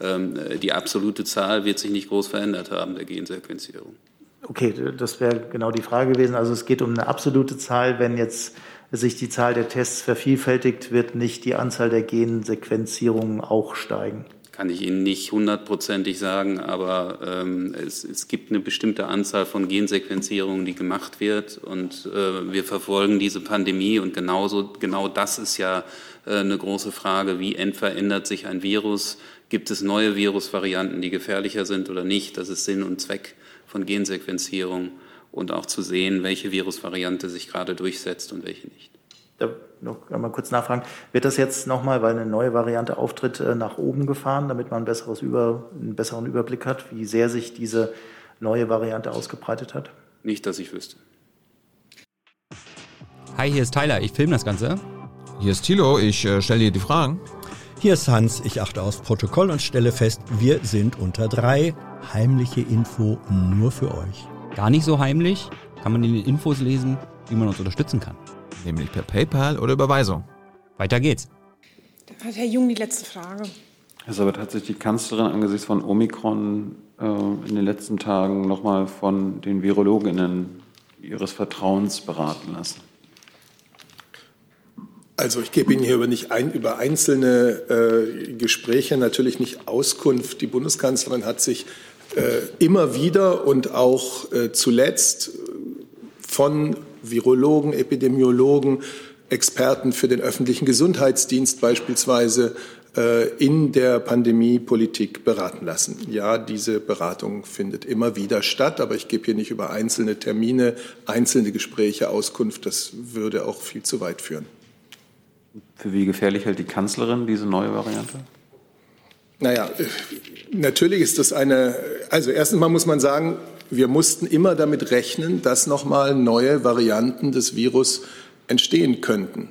Speaker 8: Ähm, die absolute Zahl wird sich nicht groß verändert haben, der Gensequenzierung.
Speaker 3: Okay, das wäre genau die Frage gewesen. Also es geht um eine absolute Zahl. Wenn jetzt sich die Zahl der Tests vervielfältigt, wird nicht die Anzahl der Gensequenzierungen auch steigen
Speaker 8: kann ich Ihnen nicht hundertprozentig sagen, aber ähm, es, es, gibt eine bestimmte Anzahl von Gensequenzierungen, die gemacht wird. Und äh, wir verfolgen diese Pandemie und genauso, genau das ist ja äh, eine große Frage. Wie verändert sich ein Virus? Gibt es neue Virusvarianten, die gefährlicher sind oder nicht? Das ist Sinn und Zweck von Gensequenzierung und auch zu sehen, welche Virusvariante sich gerade durchsetzt und welche nicht
Speaker 3: da noch einmal kurz nachfragen, wird das jetzt nochmal, weil eine neue Variante auftritt, äh, nach oben gefahren, damit man ein besseres Über, einen besseren Überblick hat, wie sehr sich diese neue Variante ausgebreitet hat?
Speaker 8: Nicht, dass ich wüsste.
Speaker 17: Hi, hier ist Tyler, ich filme das Ganze.
Speaker 4: Hier ist Thilo, ich äh, stelle dir die Fragen.
Speaker 18: Hier ist Hans, ich achte aufs Protokoll und stelle fest, wir sind unter drei. Heimliche Info nur für euch.
Speaker 17: Gar nicht so heimlich, kann man in den Infos lesen, wie man uns unterstützen kann
Speaker 4: nämlich per PayPal oder Überweisung.
Speaker 17: Weiter geht's.
Speaker 1: Dann hat Herr Jung die letzte Frage.
Speaker 13: Herr Sabat, hat sich die Kanzlerin angesichts von Omikron äh, in den letzten Tagen nochmal von den Virologinnen ihres Vertrauens beraten lassen?
Speaker 7: Also ich gebe Ihnen hier über, nicht ein, über einzelne äh, Gespräche natürlich nicht Auskunft. Die Bundeskanzlerin hat sich äh, immer wieder und auch äh, zuletzt von Virologen, Epidemiologen, Experten für den öffentlichen Gesundheitsdienst beispielsweise äh, in der Pandemiepolitik beraten lassen. Ja, diese Beratung findet immer wieder statt, aber ich gebe hier nicht über einzelne Termine, einzelne Gespräche Auskunft. Das würde auch viel zu weit führen.
Speaker 13: Für wie gefährlich hält die Kanzlerin diese neue Variante?
Speaker 7: Naja, natürlich ist das eine, also erstens mal muss man sagen, wir mussten immer damit rechnen, dass nochmal neue Varianten des Virus entstehen könnten.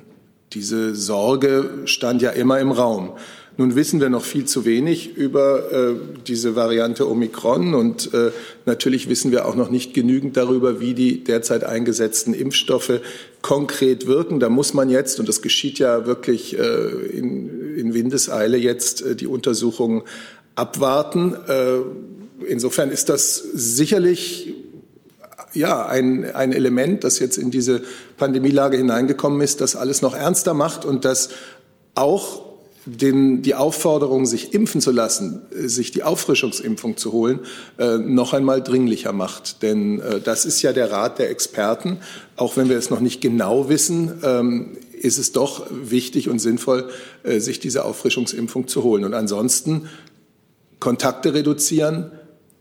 Speaker 7: Diese Sorge stand ja immer im Raum. Nun wissen wir noch viel zu wenig über äh, diese Variante Omikron und äh, natürlich wissen wir auch noch nicht genügend darüber, wie die derzeit eingesetzten Impfstoffe konkret wirken. Da muss man jetzt, und das geschieht ja wirklich äh, in, in, Windeseile jetzt, äh, die Untersuchungen abwarten. Insofern ist das sicherlich ja, ein, ein Element, das jetzt in diese Pandemielage hineingekommen ist, das alles noch ernster macht und das auch den, die Aufforderung, sich impfen zu lassen, sich die Auffrischungsimpfung zu holen, äh, noch einmal dringlicher macht. Denn äh, das ist ja der Rat der Experten. Auch wenn wir es noch nicht genau wissen, ähm, ist es doch wichtig und sinnvoll, äh, sich diese Auffrischungsimpfung zu holen. Und ansonsten Kontakte reduzieren,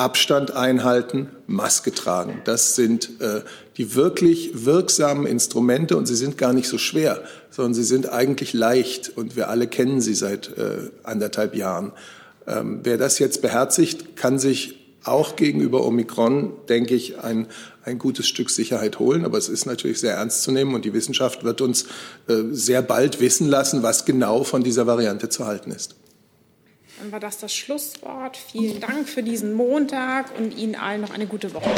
Speaker 7: Abstand einhalten, Maske tragen. Das sind äh, die wirklich wirksamen Instrumente und sie sind gar nicht so schwer, sondern sie sind eigentlich leicht und wir alle kennen sie seit äh, anderthalb Jahren. Ähm, wer das jetzt beherzigt, kann sich auch gegenüber Omikron, denke ich, ein, ein gutes Stück Sicherheit holen. Aber es ist natürlich sehr ernst zu nehmen und die Wissenschaft wird uns äh, sehr bald wissen lassen, was genau von dieser Variante zu halten ist.
Speaker 1: Dann war das das Schlusswort. Vielen Dank für diesen Montag und Ihnen allen noch eine gute Woche.